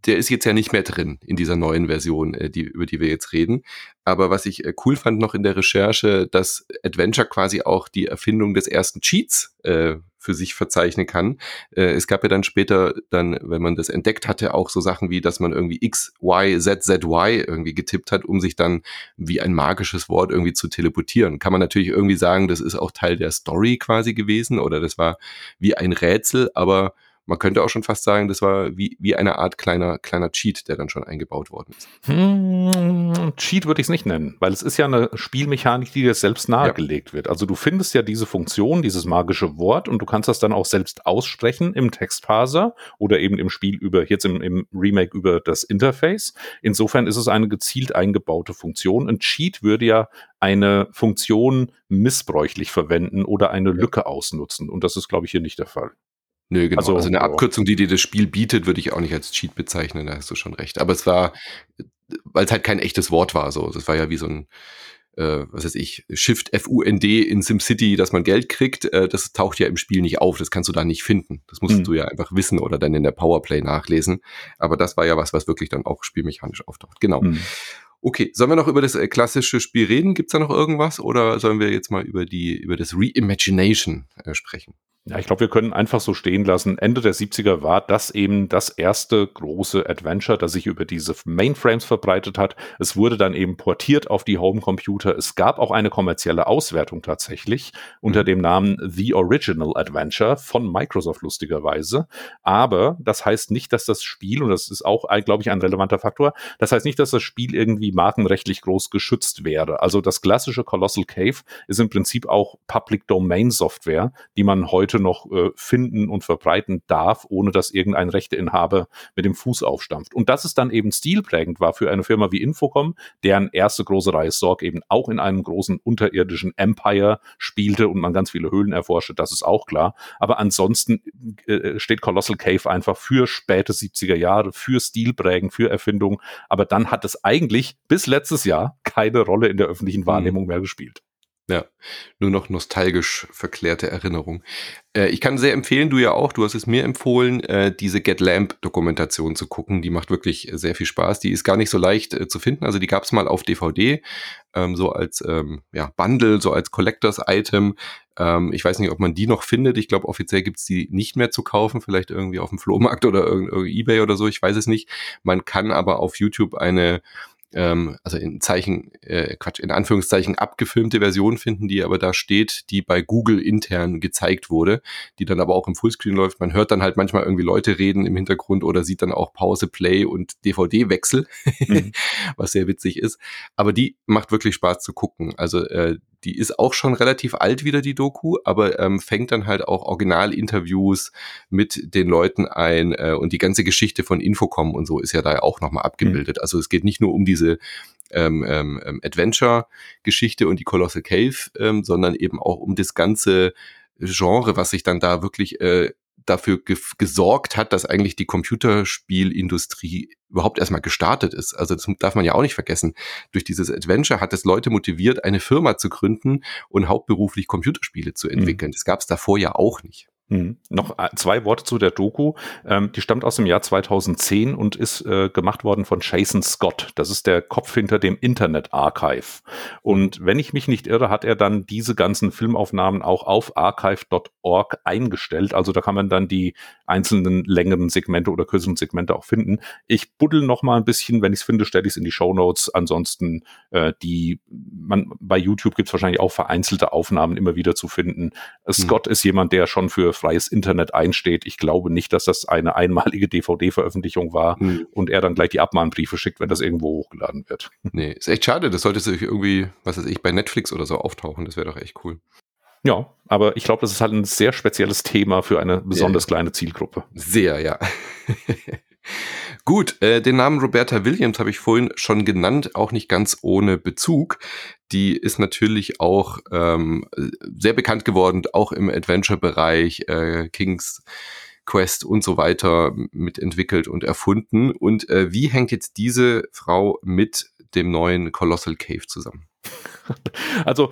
der ist jetzt ja nicht mehr drin in dieser neuen Version, äh, die, über die wir jetzt reden. Aber was ich äh, cool fand noch in der Recherche, dass Adventure quasi auch die Erfindung des ersten Cheats äh, für sich verzeichnen kann. Äh, es gab ja dann später, dann, wenn man das entdeckt hatte, auch so Sachen wie, dass man irgendwie X, Y, Z, Z, Y irgendwie getippt hat, um sich dann wie ein magisches Wort irgendwie zu teleportieren. Kann man natürlich irgendwie sagen, das ist auch Teil der Story quasi gewesen oder das war wie ein Rätsel, aber man könnte auch schon fast sagen, das war wie, wie eine Art kleiner, kleiner Cheat, der dann schon eingebaut worden ist. Hm, Cheat würde ich es nicht nennen, weil es ist ja eine Spielmechanik, die dir selbst nahegelegt ja. wird. Also du findest ja diese Funktion, dieses magische Wort und du kannst das dann auch selbst aussprechen im Textparser oder eben im Spiel über, jetzt im, im Remake über das Interface. Insofern ist es eine gezielt eingebaute Funktion. Ein Cheat würde ja eine Funktion missbräuchlich verwenden oder eine Lücke ausnutzen. Und das ist, glaube ich, hier nicht der Fall. Nö, genau. Also, also eine Abkürzung, die dir das Spiel bietet, würde ich auch nicht als Cheat bezeichnen, da hast du schon recht. Aber es war, weil es halt kein echtes Wort war, so. Das war ja wie so ein, äh, was weiß ich, Shift FUND in SimCity, dass man Geld kriegt, äh, das taucht ja im Spiel nicht auf. Das kannst du da nicht finden. Das musst mhm. du ja einfach wissen oder dann in der Powerplay nachlesen. Aber das war ja was, was wirklich dann auch spielmechanisch auftaucht. Genau. Mhm. Okay, sollen wir noch über das äh, klassische Spiel reden? Gibt's da noch irgendwas? Oder sollen wir jetzt mal über die, über das Reimagination äh, sprechen? Ja, ich glaube, wir können einfach so stehen lassen. Ende der 70er war das eben das erste große Adventure, das sich über diese Mainframes verbreitet hat. Es wurde dann eben portiert auf die Homecomputer. Es gab auch eine kommerzielle Auswertung tatsächlich unter mhm. dem Namen The Original Adventure von Microsoft lustigerweise. Aber das heißt nicht, dass das Spiel, und das ist auch, glaube ich, ein relevanter Faktor, das heißt nicht, dass das Spiel irgendwie markenrechtlich groß geschützt wäre. Also das klassische Colossal Cave ist im Prinzip auch Public Domain Software, die man heute heute noch äh, finden und verbreiten darf, ohne dass irgendein Rechteinhaber mit dem Fuß aufstampft. Und das ist dann eben stilprägend war für eine Firma wie Infocom, deren erste große Reihe Sorg eben auch in einem großen unterirdischen Empire spielte und man ganz viele Höhlen erforschte, das ist auch klar. Aber ansonsten äh, steht Colossal Cave einfach für späte 70er Jahre, für stilprägend, für Erfindung. Aber dann hat es eigentlich bis letztes Jahr keine Rolle in der öffentlichen mhm. Wahrnehmung mehr gespielt. Ja, nur noch nostalgisch verklärte Erinnerung. Äh, ich kann sehr empfehlen, du ja auch, du hast es mir empfohlen, äh, diese Get Lamp Dokumentation zu gucken. Die macht wirklich sehr viel Spaß. Die ist gar nicht so leicht äh, zu finden. Also die gab es mal auf DVD, ähm, so als ähm, ja, Bundle, so als Collectors Item. Ähm, ich weiß nicht, ob man die noch findet. Ich glaube, offiziell gibt's die nicht mehr zu kaufen, vielleicht irgendwie auf dem Flohmarkt oder irgendwie Ebay oder so, ich weiß es nicht. Man kann aber auf YouTube eine ähm, also in Zeichen, äh, Quatsch, in Anführungszeichen abgefilmte Version finden, die aber da steht, die bei Google intern gezeigt wurde, die dann aber auch im Fullscreen läuft. Man hört dann halt manchmal irgendwie Leute reden im Hintergrund oder sieht dann auch Pause, Play und DVD-Wechsel, mhm. was sehr witzig ist. Aber die macht wirklich Spaß zu gucken. Also äh, die ist auch schon relativ alt wieder, die Doku, aber ähm, fängt dann halt auch Originalinterviews mit den Leuten ein äh, und die ganze Geschichte von Infocom und so ist ja da auch nochmal abgebildet. Mhm. Also es geht nicht nur um diese ähm, ähm, ähm, Adventure-Geschichte und die Colossal Cave, ähm, sondern eben auch um das ganze Genre, was sich dann da wirklich äh, dafür ge gesorgt hat, dass eigentlich die Computerspielindustrie überhaupt erstmal gestartet ist. Also das darf man ja auch nicht vergessen. Durch dieses Adventure hat es Leute motiviert, eine Firma zu gründen und hauptberuflich Computerspiele zu mhm. entwickeln. Mhm. Das gab es davor ja auch nicht. Hm. Noch äh, zwei Worte zu der Doku. Ähm, die stammt aus dem Jahr 2010 und ist äh, gemacht worden von Jason Scott. Das ist der Kopf hinter dem Internet Archive. Und wenn ich mich nicht irre, hat er dann diese ganzen Filmaufnahmen auch auf archive.org eingestellt. Also da kann man dann die einzelnen längeren Segmente oder kürzeren Segmente auch finden. Ich buddel noch mal ein bisschen, wenn ich es finde, stelle ich es in die Show Notes. Ansonsten äh, die man bei YouTube gibt es wahrscheinlich auch vereinzelte Aufnahmen immer wieder zu finden. Hm. Scott ist jemand, der schon für freies Internet einsteht. Ich glaube nicht, dass das eine einmalige DVD-Veröffentlichung war hm. und er dann gleich die Abmahnbriefe schickt, wenn das irgendwo hochgeladen wird. Nee, ist echt schade. Das sollte sich irgendwie, was weiß ich, bei Netflix oder so auftauchen. Das wäre doch echt cool. Ja, aber ich glaube, das ist halt ein sehr spezielles Thema für eine besonders ja. kleine Zielgruppe. Sehr, ja. Gut, äh, den Namen Roberta Williams habe ich vorhin schon genannt, auch nicht ganz ohne Bezug. Die ist natürlich auch ähm, sehr bekannt geworden, auch im Adventure-Bereich, äh, Kings Quest und so weiter mitentwickelt und erfunden. Und äh, wie hängt jetzt diese Frau mit dem neuen Colossal Cave zusammen? Also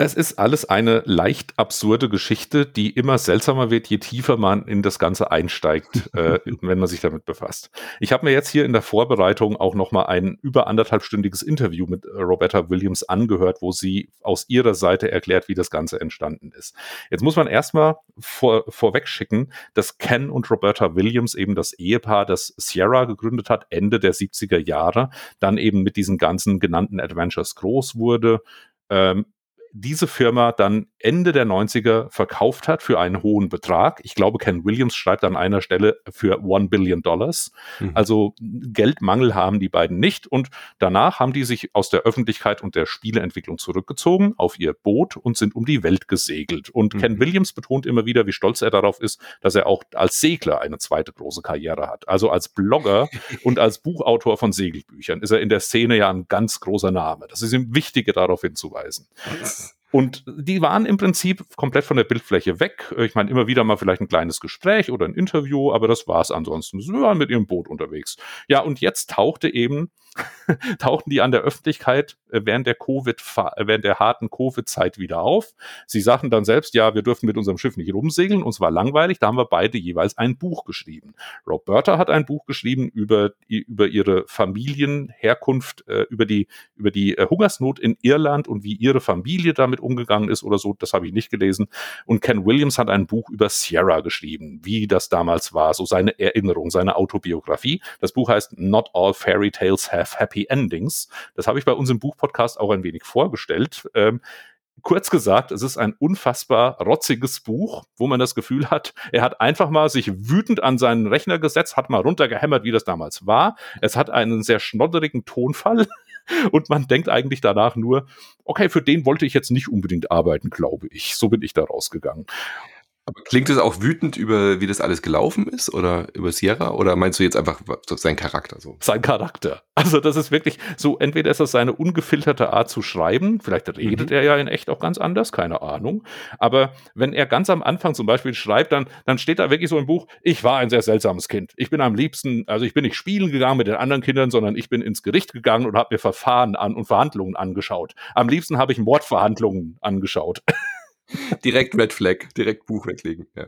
es ist alles eine leicht absurde Geschichte, die immer seltsamer wird, je tiefer man in das Ganze einsteigt, äh, wenn man sich damit befasst. Ich habe mir jetzt hier in der Vorbereitung auch noch mal ein über anderthalbstündiges Interview mit äh, Roberta Williams angehört, wo sie aus ihrer Seite erklärt, wie das Ganze entstanden ist. Jetzt muss man erstmal vor, vorweg schicken, dass Ken und Roberta Williams eben das Ehepaar, das Sierra gegründet hat, Ende der 70er Jahre, dann eben mit diesen ganzen genannten Adventures groß wurde, ähm, diese Firma dann Ende der 90er verkauft hat für einen hohen Betrag. Ich glaube, Ken Williams schreibt an einer Stelle für One Billion Dollars. Mhm. Also Geldmangel haben die beiden nicht. Und danach haben die sich aus der Öffentlichkeit und der Spieleentwicklung zurückgezogen auf ihr Boot und sind um die Welt gesegelt. Und mhm. Ken Williams betont immer wieder, wie stolz er darauf ist, dass er auch als Segler eine zweite große Karriere hat. Also als Blogger und als Buchautor von Segelbüchern ist er in der Szene ja ein ganz großer Name. Das ist ihm wichtig, darauf hinzuweisen. Und die waren im Prinzip komplett von der Bildfläche weg. Ich meine, immer wieder mal vielleicht ein kleines Gespräch oder ein Interview, aber das war's ansonsten. Sie waren mit ihrem Boot unterwegs. Ja, und jetzt tauchte eben, tauchten die an der Öffentlichkeit äh, während der Covid, äh, während der harten Covid-Zeit wieder auf. Sie sagten dann selbst, ja, wir dürfen mit unserem Schiff nicht rumsegeln, uns war langweilig. Da haben wir beide jeweils ein Buch geschrieben. Roberta hat ein Buch geschrieben über, über ihre Familienherkunft, äh, über die, über die Hungersnot in Irland und wie ihre Familie damit damit umgegangen ist oder so, das habe ich nicht gelesen. Und Ken Williams hat ein Buch über Sierra geschrieben, wie das damals war, so seine Erinnerung, seine Autobiografie. Das Buch heißt Not All Fairy Tales Have Happy Endings. Das habe ich bei uns im Buchpodcast auch ein wenig vorgestellt. Ähm, kurz gesagt, es ist ein unfassbar rotziges Buch, wo man das Gefühl hat, er hat einfach mal sich wütend an seinen Rechner gesetzt, hat mal runtergehämmert, wie das damals war. Es hat einen sehr schnodderigen Tonfall und man denkt eigentlich danach nur, okay, für den wollte ich jetzt nicht unbedingt arbeiten, glaube ich. So bin ich da rausgegangen. Aber klingt es auch wütend über, wie das alles gelaufen ist oder über Sierra oder meinst du jetzt einfach sein Charakter so? Sein Charakter. Also das ist wirklich so, entweder ist das seine ungefilterte Art zu schreiben, vielleicht redet mhm. er ja in echt auch ganz anders, keine Ahnung. Aber wenn er ganz am Anfang zum Beispiel schreibt, dann, dann steht da wirklich so im Buch, ich war ein sehr seltsames Kind. Ich bin am liebsten, also ich bin nicht spielen gegangen mit den anderen Kindern, sondern ich bin ins Gericht gegangen und habe mir Verfahren an und Verhandlungen angeschaut. Am liebsten habe ich Mordverhandlungen angeschaut. direkt Red Flag, direkt Buch weglegen. Ja.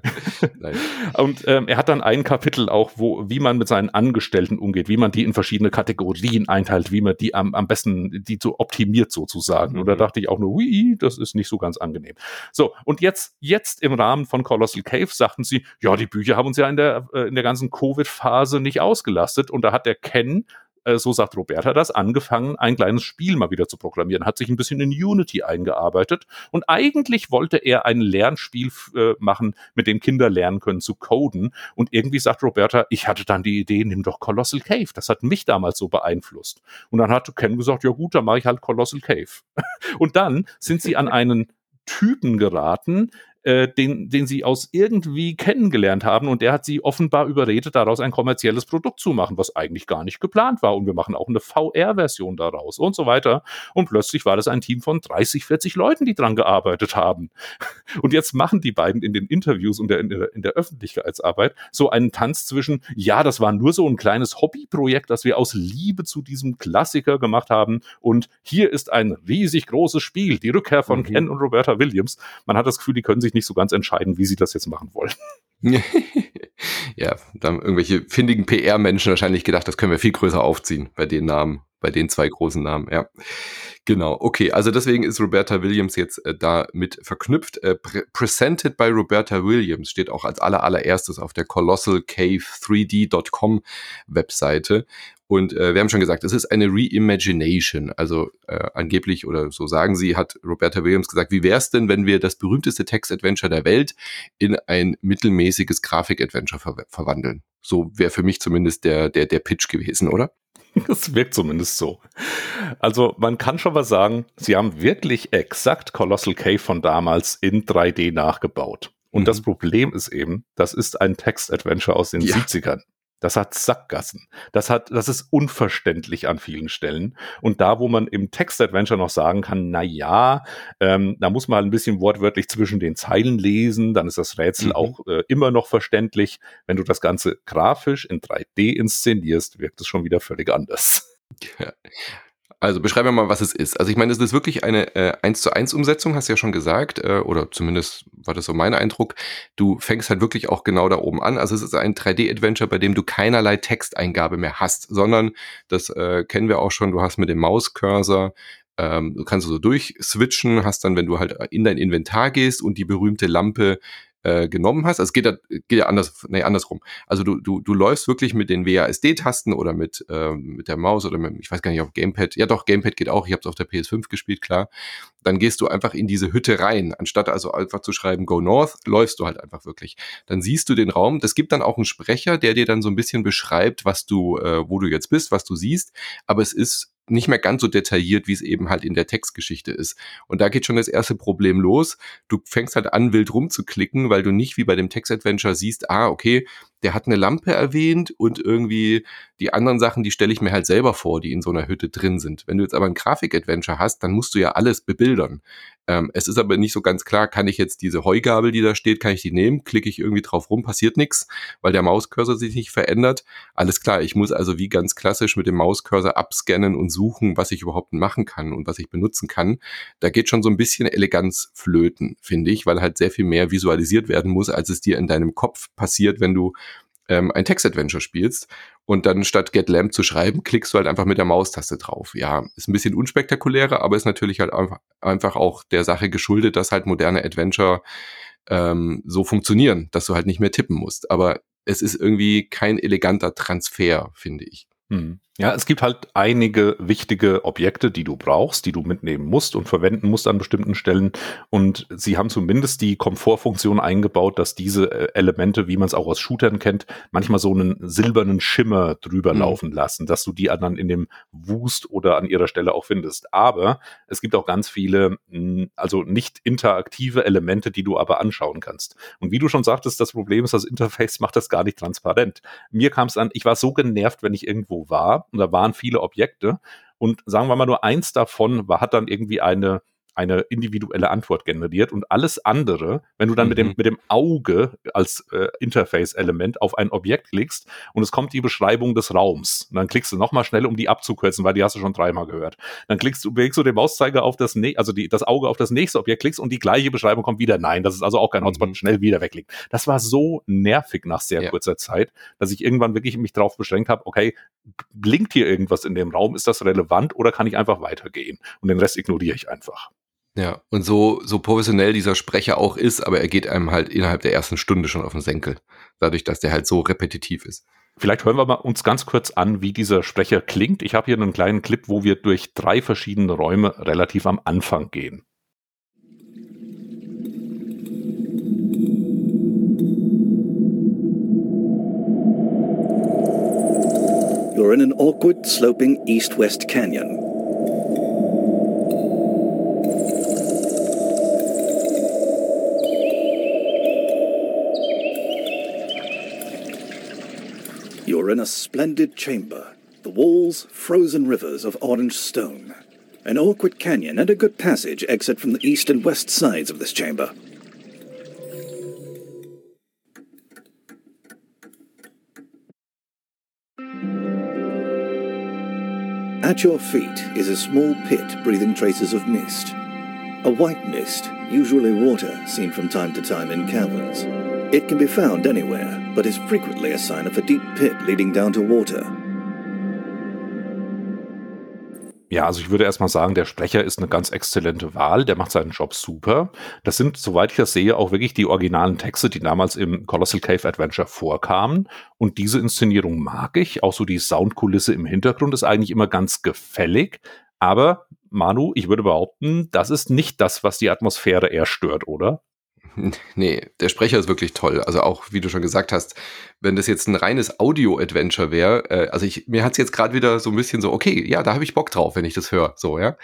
Und ähm, er hat dann ein Kapitel auch, wo, wie man mit seinen Angestellten umgeht, wie man die in verschiedene Kategorien einteilt, wie man die am, am besten, die so optimiert sozusagen. Mhm. Und da mhm. dachte ich auch nur, ui, das ist nicht so ganz angenehm. So, und jetzt, jetzt im Rahmen von Colossal Cave sagten sie, ja, die Bücher haben uns ja in der, äh, in der ganzen Covid-Phase nicht ausgelastet. Und da hat der Ken äh, so sagt Roberta das, angefangen, ein kleines Spiel mal wieder zu programmieren, hat sich ein bisschen in Unity eingearbeitet und eigentlich wollte er ein Lernspiel äh, machen, mit dem Kinder lernen können zu coden und irgendwie sagt Roberta, ich hatte dann die Idee, nimm doch Colossal Cave, das hat mich damals so beeinflusst. Und dann hat Ken gesagt, ja gut, dann mache ich halt Colossal Cave. und dann sind sie an einen Typen geraten, äh, den, den sie aus irgendwie kennengelernt haben und der hat sie offenbar überredet, daraus ein kommerzielles Produkt zu machen, was eigentlich gar nicht geplant war. Und wir machen auch eine VR-Version daraus und so weiter. Und plötzlich war das ein Team von 30, 40 Leuten, die dran gearbeitet haben. Und jetzt machen die beiden in den Interviews und der, in, der, in der Öffentlichkeitsarbeit so einen Tanz zwischen, ja, das war nur so ein kleines Hobbyprojekt, das wir aus Liebe zu diesem Klassiker gemacht haben. Und hier ist ein riesig großes Spiel, die Rückkehr von mhm. Ken und Roberta Williams. Man hat das Gefühl, die können sich nicht so ganz entscheiden, wie sie das jetzt machen wollen. ja, da haben irgendwelche findigen PR-Menschen wahrscheinlich gedacht, das können wir viel größer aufziehen bei den Namen, bei den zwei großen Namen, ja. Genau, okay, also deswegen ist Roberta Williams jetzt äh, da mit verknüpft. Äh, pre presented by Roberta Williams steht auch als aller, allererstes auf der colossalcave3d.com Webseite. Und äh, wir haben schon gesagt, es ist eine Reimagination. Also äh, angeblich, oder so sagen sie, hat Roberta Williams gesagt, wie wäre es denn, wenn wir das berühmteste Text-Adventure der Welt in ein mittelmäßiges Grafik-Adventure ver verwandeln? So wäre für mich zumindest der, der, der Pitch gewesen, oder? Das wirkt zumindest so. Also man kann schon was sagen, sie haben wirklich exakt Colossal Cave von damals in 3D nachgebaut. Und mhm. das Problem ist eben, das ist ein Text-Adventure aus den ja. 70ern. Das hat Sackgassen. Das hat, das ist unverständlich an vielen Stellen. Und da, wo man im Text-Adventure noch sagen kann, na ja, ähm, da muss man halt ein bisschen wortwörtlich zwischen den Zeilen lesen, dann ist das Rätsel mhm. auch äh, immer noch verständlich. Wenn du das Ganze grafisch in 3D inszenierst, wirkt es schon wieder völlig anders. Ja. Also beschreiben wir mal, was es ist. Also ich meine, es ist wirklich eine äh, 1 zu 1 Umsetzung, hast du ja schon gesagt, äh, oder zumindest war das so mein Eindruck. Du fängst halt wirklich auch genau da oben an. Also es ist ein 3D-Adventure, bei dem du keinerlei Texteingabe mehr hast, sondern das äh, kennen wir auch schon, du hast mit dem Mauscursor ähm, du kannst so durchswitchen, hast dann, wenn du halt in dein Inventar gehst und die berühmte Lampe äh, genommen hast. Also es geht geht ja anders, nee, andersrum. Also du, du, du läufst wirklich mit den WASD-Tasten oder mit, äh, mit der Maus oder mit, ich weiß gar nicht, auf Gamepad. Ja doch, Gamepad geht auch. Ich habe es auf der PS5 gespielt, klar. Dann gehst du einfach in diese Hütte rein. Anstatt also einfach zu schreiben Go North, läufst du halt einfach wirklich. Dann siehst du den Raum. Das gibt dann auch einen Sprecher, der dir dann so ein bisschen beschreibt, was du, äh, wo du jetzt bist, was du siehst. Aber es ist nicht mehr ganz so detailliert, wie es eben halt in der Textgeschichte ist. Und da geht schon das erste Problem los. Du fängst halt an, wild rumzuklicken, weil du nicht wie bei dem Text-Adventure siehst, ah, okay, der hat eine Lampe erwähnt und irgendwie die anderen Sachen, die stelle ich mir halt selber vor, die in so einer Hütte drin sind. Wenn du jetzt aber ein Grafik-Adventure hast, dann musst du ja alles bebildern. Ähm, es ist aber nicht so ganz klar, kann ich jetzt diese Heugabel, die da steht, kann ich die nehmen? Klicke ich irgendwie drauf rum, passiert nichts, weil der Mauscursor sich nicht verändert. Alles klar, ich muss also wie ganz klassisch mit dem Mauscursor abscannen und suchen, was ich überhaupt machen kann und was ich benutzen kann. Da geht schon so ein bisschen Eleganz flöten, finde ich, weil halt sehr viel mehr visualisiert werden muss, als es dir in deinem Kopf passiert, wenn du ähm, ein Text-Adventure spielst und dann statt Get Lamp zu schreiben, klickst du halt einfach mit der Maustaste drauf. Ja, ist ein bisschen unspektakulärer, aber ist natürlich halt einfach auch der Sache geschuldet, dass halt moderne Adventure ähm, so funktionieren, dass du halt nicht mehr tippen musst. Aber es ist irgendwie kein eleganter Transfer, finde ich. Hm. Ja, es gibt halt einige wichtige Objekte, die du brauchst, die du mitnehmen musst und verwenden musst an bestimmten Stellen. Und sie haben zumindest die Komfortfunktion eingebaut, dass diese äh, Elemente, wie man es auch aus Shootern kennt, manchmal so einen silbernen Schimmer drüber mhm. laufen lassen, dass du die dann in dem Wust oder an ihrer Stelle auch findest. Aber es gibt auch ganz viele, hm, also nicht interaktive Elemente, die du aber anschauen kannst. Und wie du schon sagtest, das Problem ist, das Interface macht das gar nicht transparent. Mir kam es an, ich war so genervt, wenn ich irgendwo war und da waren viele Objekte. Und sagen wir mal nur eins davon war, hat dann irgendwie eine eine individuelle Antwort generiert und alles andere, wenn du dann mhm. mit, dem, mhm. mit dem Auge als äh, Interface-Element auf ein Objekt klickst und es kommt die Beschreibung des Raums, und dann klickst du nochmal schnell, um die abzukürzen, weil die hast du schon dreimal gehört. Dann klickst du, bewegst du den Mauszeiger auf das, also die, das Auge auf das nächste Objekt, klickst und die gleiche Beschreibung kommt wieder. Nein, das ist also auch kein Hotspot, mhm. schnell wieder wegklickt. Das war so nervig nach sehr ja. kurzer Zeit, dass ich irgendwann wirklich mich darauf beschränkt habe, okay, blinkt hier irgendwas in dem Raum, ist das relevant oder kann ich einfach weitergehen? Und den Rest ignoriere ich einfach. Ja, und so, so professionell dieser Sprecher auch ist, aber er geht einem halt innerhalb der ersten Stunde schon auf den Senkel. Dadurch, dass der halt so repetitiv ist. Vielleicht hören wir mal uns ganz kurz an, wie dieser Sprecher klingt. Ich habe hier einen kleinen Clip, wo wir durch drei verschiedene Räume relativ am Anfang gehen. You're in an awkward sloping east-west canyon. You're in a splendid chamber, the walls frozen rivers of orange stone. An awkward canyon and a good passage exit from the east and west sides of this chamber. At your feet is a small pit breathing traces of mist. A white mist, usually water, seen from time to time in caverns. It can be found anywhere, but is frequently a sign of a deep pit leading down to water. Ja, also ich würde erstmal sagen, der Sprecher ist eine ganz exzellente Wahl, der macht seinen Job super. Das sind, soweit ich das sehe, auch wirklich die originalen Texte, die damals im Colossal Cave Adventure vorkamen. Und diese Inszenierung mag ich. Auch so die Soundkulisse im Hintergrund ist eigentlich immer ganz gefällig. Aber Manu, ich würde behaupten, das ist nicht das, was die Atmosphäre eher stört, oder? Nee, der Sprecher ist wirklich toll. Also auch, wie du schon gesagt hast, wenn das jetzt ein reines Audio-Adventure wäre, äh, also ich, mir hat's jetzt gerade wieder so ein bisschen so, okay, ja, da habe ich Bock drauf, wenn ich das höre. So, ja.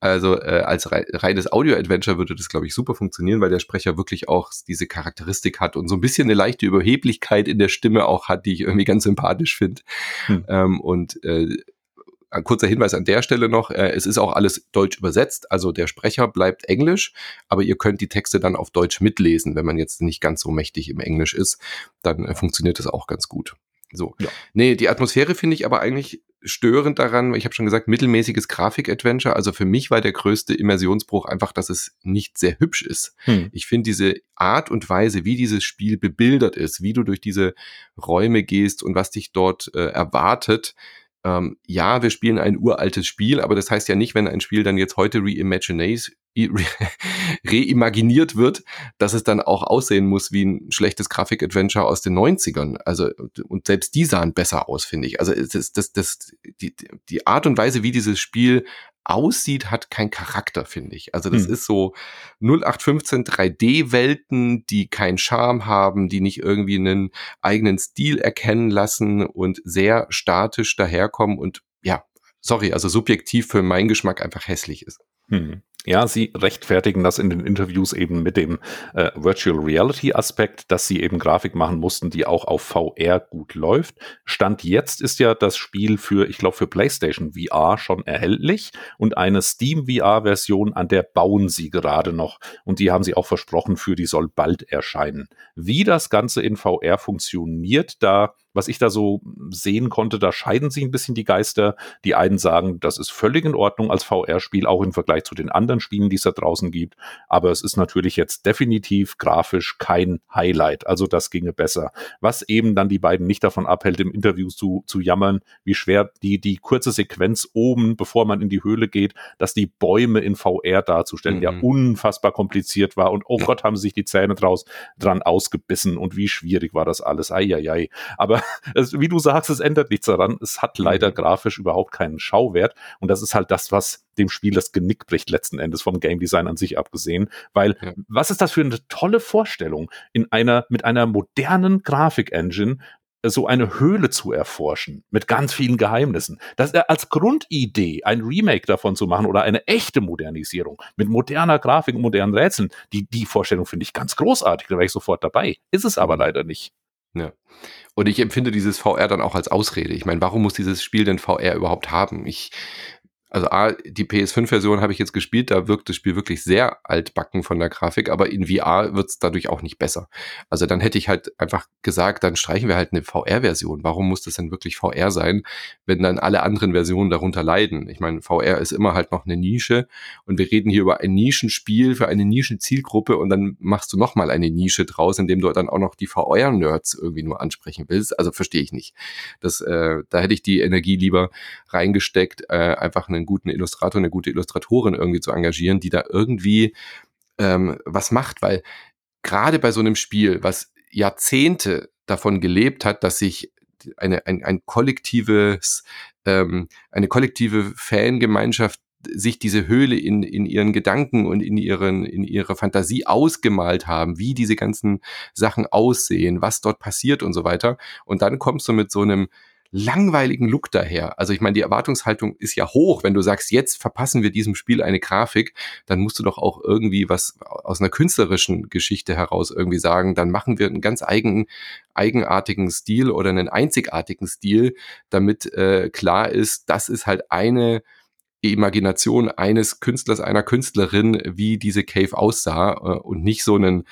Also äh, als rei reines Audio-Adventure würde das, glaube ich, super funktionieren, weil der Sprecher wirklich auch diese Charakteristik hat und so ein bisschen eine leichte Überheblichkeit in der Stimme auch hat, die ich irgendwie ganz sympathisch finde. Hm. Ähm, und äh, ein kurzer Hinweis an der Stelle noch, äh, es ist auch alles deutsch übersetzt, also der Sprecher bleibt Englisch, aber ihr könnt die Texte dann auf Deutsch mitlesen, wenn man jetzt nicht ganz so mächtig im Englisch ist, dann äh, funktioniert das auch ganz gut. So. Ja. Nee, die Atmosphäre finde ich aber eigentlich störend daran, ich habe schon gesagt, mittelmäßiges Grafik-Adventure. Also für mich war der größte Immersionsbruch einfach, dass es nicht sehr hübsch ist. Hm. Ich finde diese Art und Weise, wie dieses Spiel bebildert ist, wie du durch diese Räume gehst und was dich dort äh, erwartet, ähm, ja, wir spielen ein uraltes Spiel, aber das heißt ja nicht, wenn ein Spiel dann jetzt heute reimaginiert wird, dass es dann auch aussehen muss wie ein schlechtes Grafik-Adventure aus den 90ern. Also, und selbst die sahen besser aus, finde ich. Also, das, das, das, die, die Art und Weise, wie dieses Spiel aussieht, hat keinen Charakter, finde ich. Also das hm. ist so 0815 3D-Welten, die keinen Charme haben, die nicht irgendwie einen eigenen Stil erkennen lassen und sehr statisch daherkommen und ja, sorry, also subjektiv für meinen Geschmack einfach hässlich ist. Hm. Ja, sie rechtfertigen das in den Interviews eben mit dem äh, Virtual Reality Aspekt, dass sie eben Grafik machen mussten, die auch auf VR gut läuft. Stand jetzt ist ja das Spiel für, ich glaube, für PlayStation VR schon erhältlich und eine Steam VR Version, an der bauen sie gerade noch und die haben sie auch versprochen, für die soll bald erscheinen. Wie das Ganze in VR funktioniert, da was ich da so sehen konnte, da scheiden sich ein bisschen die Geister. Die einen sagen, das ist völlig in Ordnung als VR-Spiel, auch im Vergleich zu den anderen Spielen, die es da draußen gibt. Aber es ist natürlich jetzt definitiv grafisch kein Highlight. Also das ginge besser. Was eben dann die beiden nicht davon abhält, im Interview zu, zu jammern, wie schwer die, die kurze Sequenz oben, bevor man in die Höhle geht, dass die Bäume in VR darzustellen, mhm. ja unfassbar kompliziert war. Und oh Gott, haben sich die Zähne draus, dran ausgebissen und wie schwierig war das alles. Eieiei. Aber es, wie du sagst, es ändert nichts daran. Es hat leider mhm. grafisch überhaupt keinen Schauwert. Und das ist halt das, was dem Spiel das Genick bricht, letzten Endes vom Game Design an sich abgesehen. Weil, ja. was ist das für eine tolle Vorstellung, in einer, mit einer modernen Grafik-Engine so eine Höhle zu erforschen mit ganz vielen Geheimnissen. Das äh, als Grundidee ein Remake davon zu machen oder eine echte Modernisierung mit moderner Grafik und modernen Rätseln, die die Vorstellung finde ich ganz großartig, da wäre ich sofort dabei. Ist es aber mhm. leider nicht. Ja. Und ich empfinde dieses VR dann auch als Ausrede. Ich meine, warum muss dieses Spiel denn VR überhaupt haben? Ich, also A, die PS5-Version habe ich jetzt gespielt, da wirkt das Spiel wirklich sehr altbacken von der Grafik, aber in VR wird es dadurch auch nicht besser. Also dann hätte ich halt einfach gesagt, dann streichen wir halt eine VR-Version. Warum muss das denn wirklich VR sein, wenn dann alle anderen Versionen darunter leiden? Ich meine, VR ist immer halt noch eine Nische und wir reden hier über ein Nischenspiel für eine Nischenzielgruppe und dann machst du nochmal eine Nische draus, indem du dann auch noch die VR-Nerds irgendwie nur ansprechen willst. Also verstehe ich nicht. Das, äh, da hätte ich die Energie lieber reingesteckt, äh, einfach einen guten Illustrator, eine gute Illustratorin irgendwie zu engagieren, die da irgendwie ähm, was macht, weil gerade bei so einem Spiel, was Jahrzehnte davon gelebt hat, dass sich eine, ein, ein kollektives, ähm, eine kollektive Fangemeinschaft sich diese Höhle in, in ihren Gedanken und in ihren, in ihrer Fantasie ausgemalt haben, wie diese ganzen Sachen aussehen, was dort passiert und so weiter. Und dann kommst du mit so einem langweiligen Look daher. Also ich meine, die Erwartungshaltung ist ja hoch. Wenn du sagst, jetzt verpassen wir diesem Spiel eine Grafik, dann musst du doch auch irgendwie was aus einer künstlerischen Geschichte heraus irgendwie sagen. Dann machen wir einen ganz eigenen, eigenartigen Stil oder einen einzigartigen Stil, damit äh, klar ist, das ist halt eine Imagination eines Künstlers, einer Künstlerin, wie diese Cave aussah äh, und nicht so einen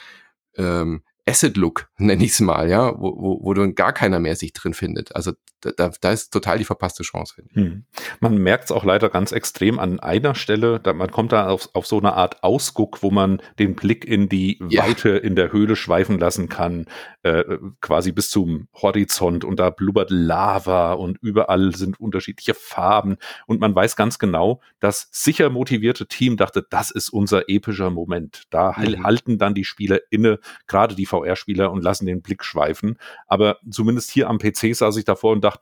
ähm, Acid-Look, nenne ich es mal, ja, wo, wo, wo dann gar keiner mehr sich drin findet. Also da, da ist total die verpasste Chance, finde ich. Hm. Man merkt es auch leider ganz extrem an einer Stelle, da, man kommt da auf, auf so eine Art Ausguck, wo man den Blick in die ja. Weite in der Höhle schweifen lassen kann, äh, quasi bis zum Horizont und da blubbert Lava und überall sind unterschiedliche Farben und man weiß ganz genau, das sicher motivierte Team dachte, das ist unser epischer Moment. Da mhm. halten dann die Spieler inne, gerade die VR-Spieler und lassen den Blick schweifen. Aber zumindest hier am PC saß ich davor und dachte,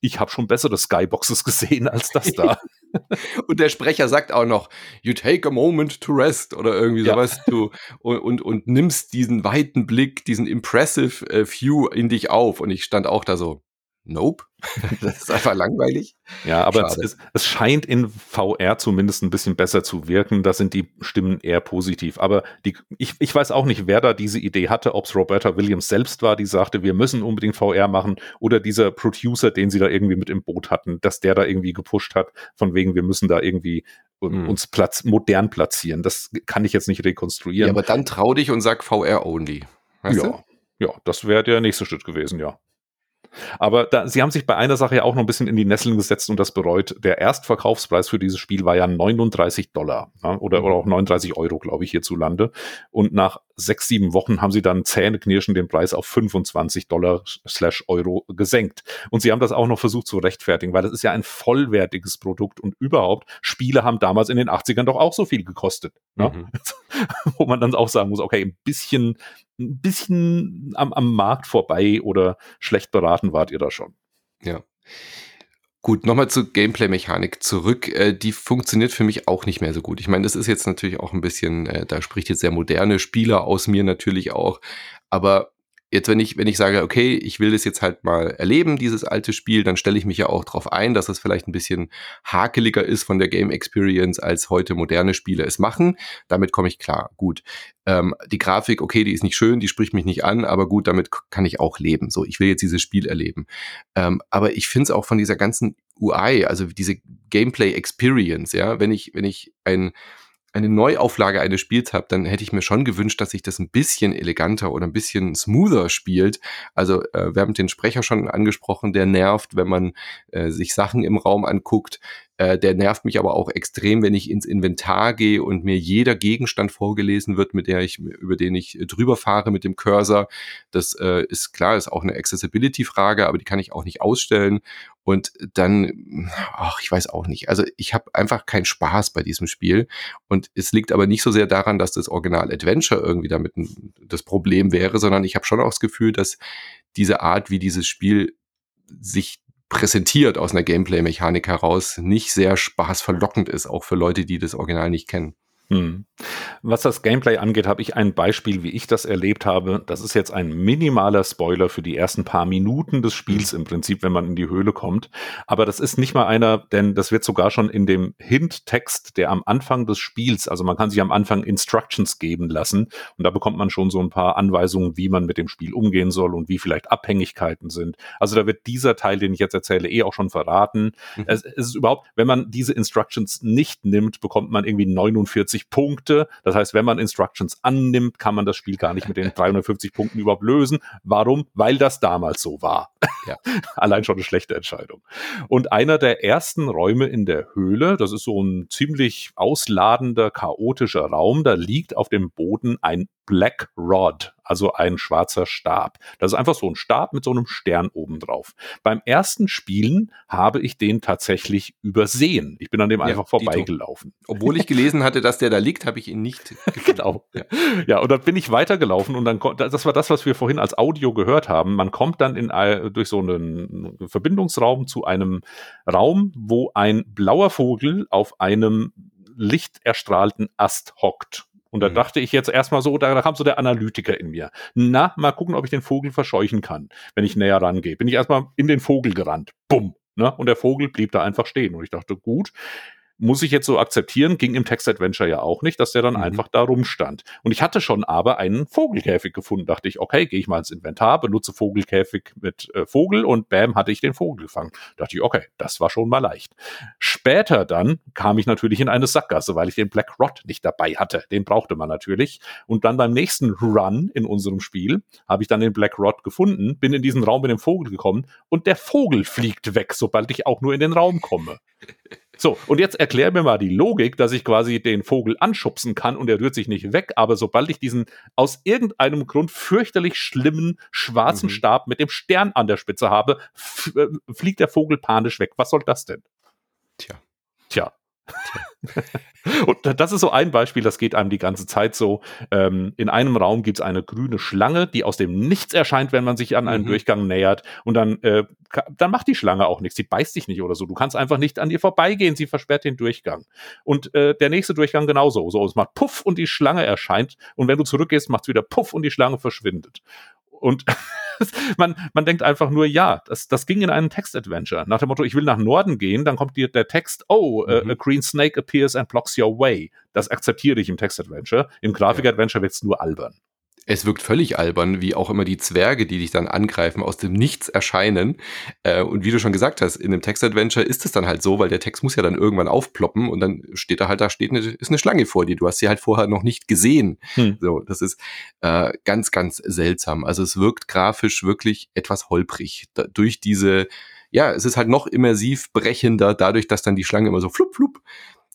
ich habe schon bessere Skyboxes gesehen als das da. und der Sprecher sagt auch noch, you take a moment to rest oder irgendwie ja. sowas. Du, und, und, und nimmst diesen weiten Blick, diesen impressive äh, View in dich auf. Und ich stand auch da so, nope. das ist einfach langweilig. Ja, aber es, ist, es, scheint in VR zumindest ein bisschen besser zu wirken. Da sind die Stimmen eher positiv. Aber die, ich, ich weiß auch nicht, wer da diese Idee hatte, ob es Roberta Williams selbst war, die sagte, wir müssen unbedingt VR machen, oder dieser Producer, den sie da irgendwie mit im Boot hatten, dass der da irgendwie gepusht hat, von wegen, wir müssen da irgendwie hm. uns Platz, modern platzieren. Das kann ich jetzt nicht rekonstruieren. Ja, aber dann trau dich und sag VR only. Weißt ja, du? ja, das wäre der nächste Schritt gewesen, ja. Aber da, sie haben sich bei einer Sache ja auch noch ein bisschen in die Nesseln gesetzt und das bereut. Der Erstverkaufspreis für dieses Spiel war ja 39 Dollar ja, oder, oder auch 39 Euro, glaube ich, hierzulande. Und nach sechs, sieben Wochen haben sie dann zähneknirschen den Preis auf 25 Dollar slash Euro gesenkt. Und sie haben das auch noch versucht zu rechtfertigen, weil das ist ja ein vollwertiges Produkt und überhaupt, Spiele haben damals in den 80ern doch auch so viel gekostet. Ne? Mhm. Wo man dann auch sagen muss, okay, ein bisschen, ein bisschen am, am Markt vorbei oder schlecht beraten wart ihr da schon. Ja. Gut, nochmal zur Gameplay-Mechanik zurück. Äh, die funktioniert für mich auch nicht mehr so gut. Ich meine, das ist jetzt natürlich auch ein bisschen, äh, da spricht jetzt sehr moderne Spieler aus mir natürlich auch. Aber Jetzt, wenn ich, wenn ich sage, okay, ich will das jetzt halt mal erleben, dieses alte Spiel, dann stelle ich mich ja auch darauf ein, dass es vielleicht ein bisschen hakeliger ist von der Game Experience, als heute moderne Spiele es machen. Damit komme ich klar. Gut. Ähm, die Grafik, okay, die ist nicht schön, die spricht mich nicht an, aber gut, damit kann ich auch leben. So, ich will jetzt dieses Spiel erleben. Ähm, aber ich finde es auch von dieser ganzen UI, also diese Gameplay Experience, ja, wenn ich, wenn ich ein eine Neuauflage eines Spiels habe, dann hätte ich mir schon gewünscht, dass sich das ein bisschen eleganter oder ein bisschen smoother spielt. Also äh, wir haben den Sprecher schon angesprochen, der nervt, wenn man äh, sich Sachen im Raum anguckt. Äh, der nervt mich aber auch extrem, wenn ich ins Inventar gehe und mir jeder Gegenstand vorgelesen wird, mit der ich, über den ich drüber fahre mit dem Cursor. Das äh, ist klar, ist auch eine Accessibility-Frage, aber die kann ich auch nicht ausstellen. Und dann, ach, ich weiß auch nicht. Also ich habe einfach keinen Spaß bei diesem Spiel. Und es liegt aber nicht so sehr daran, dass das Original Adventure irgendwie damit das Problem wäre, sondern ich habe schon auch das Gefühl, dass diese Art, wie dieses Spiel sich präsentiert aus einer Gameplay-Mechanik heraus, nicht sehr spaßverlockend ist, auch für Leute, die das Original nicht kennen. Hm. Was das Gameplay angeht, habe ich ein Beispiel, wie ich das erlebt habe. Das ist jetzt ein minimaler Spoiler für die ersten paar Minuten des Spiels im Prinzip, wenn man in die Höhle kommt. Aber das ist nicht mal einer, denn das wird sogar schon in dem Hint-Text, der am Anfang des Spiels, also man kann sich am Anfang Instructions geben lassen und da bekommt man schon so ein paar Anweisungen, wie man mit dem Spiel umgehen soll und wie vielleicht Abhängigkeiten sind. Also da wird dieser Teil, den ich jetzt erzähle, eh auch schon verraten. Mhm. Es, es ist überhaupt, wenn man diese Instructions nicht nimmt, bekommt man irgendwie 49 350 Punkte. Das heißt, wenn man Instructions annimmt, kann man das Spiel gar nicht mit den 350 Punkten überhaupt lösen. Warum? Weil das damals so war. Ja. Allein schon eine schlechte Entscheidung. Und einer der ersten Räume in der Höhle, das ist so ein ziemlich ausladender, chaotischer Raum, da liegt auf dem Boden ein Black Rod, also ein schwarzer Stab. Das ist einfach so ein Stab mit so einem Stern oben drauf. Beim ersten Spielen habe ich den tatsächlich übersehen. Ich bin an dem ja, einfach vorbeigelaufen. Obwohl ich gelesen hatte, dass der da liegt, habe ich ihn nicht. genau. Ja. ja, und dann bin ich weitergelaufen und dann das war das, was wir vorhin als Audio gehört haben. Man kommt dann in durch so einen Verbindungsraum zu einem Raum, wo ein blauer Vogel auf einem lichterstrahlten Ast hockt. Und da mhm. dachte ich jetzt erstmal so, da, da kam so der Analytiker in mir. Na, mal gucken, ob ich den Vogel verscheuchen kann, wenn ich näher rangehe. Bin ich erstmal in den Vogel gerannt. Bumm. Ne? Und der Vogel blieb da einfach stehen. Und ich dachte, gut, muss ich jetzt so akzeptieren, ging im Text-Adventure ja auch nicht, dass der dann mhm. einfach da rumstand. Und ich hatte schon aber einen Vogelkäfig gefunden. Dachte ich, okay, gehe ich mal ins Inventar, benutze Vogelkäfig mit äh, Vogel und bam, hatte ich den Vogel gefangen. Dachte ich, okay, das war schon mal leicht. Später dann kam ich natürlich in eine Sackgasse, weil ich den Black Rod nicht dabei hatte. Den brauchte man natürlich. Und dann beim nächsten Run in unserem Spiel habe ich dann den Black Rod gefunden, bin in diesen Raum mit dem Vogel gekommen und der Vogel fliegt weg, sobald ich auch nur in den Raum komme. So, und jetzt erklär mir mal die Logik, dass ich quasi den Vogel anschubsen kann und er rührt sich nicht weg, aber sobald ich diesen aus irgendeinem Grund fürchterlich schlimmen schwarzen mhm. Stab mit dem Stern an der Spitze habe, äh, fliegt der Vogel panisch weg. Was soll das denn? Tja. Tja. Und das ist so ein Beispiel, das geht einem die ganze Zeit so. Ähm, in einem Raum gibt es eine grüne Schlange, die aus dem Nichts erscheint, wenn man sich an einen mhm. Durchgang nähert. Und dann, äh, dann macht die Schlange auch nichts. Sie beißt dich nicht oder so. Du kannst einfach nicht an ihr vorbeigehen. Sie versperrt den Durchgang. Und äh, der nächste Durchgang genauso. So, es macht Puff und die Schlange erscheint. Und wenn du zurückgehst, macht es wieder Puff und die Schlange verschwindet. Und man, man denkt einfach nur, ja, das, das ging in einem Text-Adventure. Nach dem Motto, ich will nach Norden gehen, dann kommt dir der Text, oh, mhm. uh, a green snake appears and blocks your way. Das akzeptiere ich im Text-Adventure. Im Grafik-Adventure wird es nur albern es wirkt völlig albern, wie auch immer die Zwerge, die dich dann angreifen, aus dem Nichts erscheinen. Äh, und wie du schon gesagt hast, in einem Text-Adventure ist es dann halt so, weil der Text muss ja dann irgendwann aufploppen und dann steht da halt, da steht eine, ist eine Schlange vor dir. Du hast sie halt vorher noch nicht gesehen. Hm. So, das ist äh, ganz, ganz seltsam. Also es wirkt grafisch wirklich etwas holprig. Da, durch diese, ja, es ist halt noch immersiv brechender, dadurch, dass dann die Schlange immer so flup, flup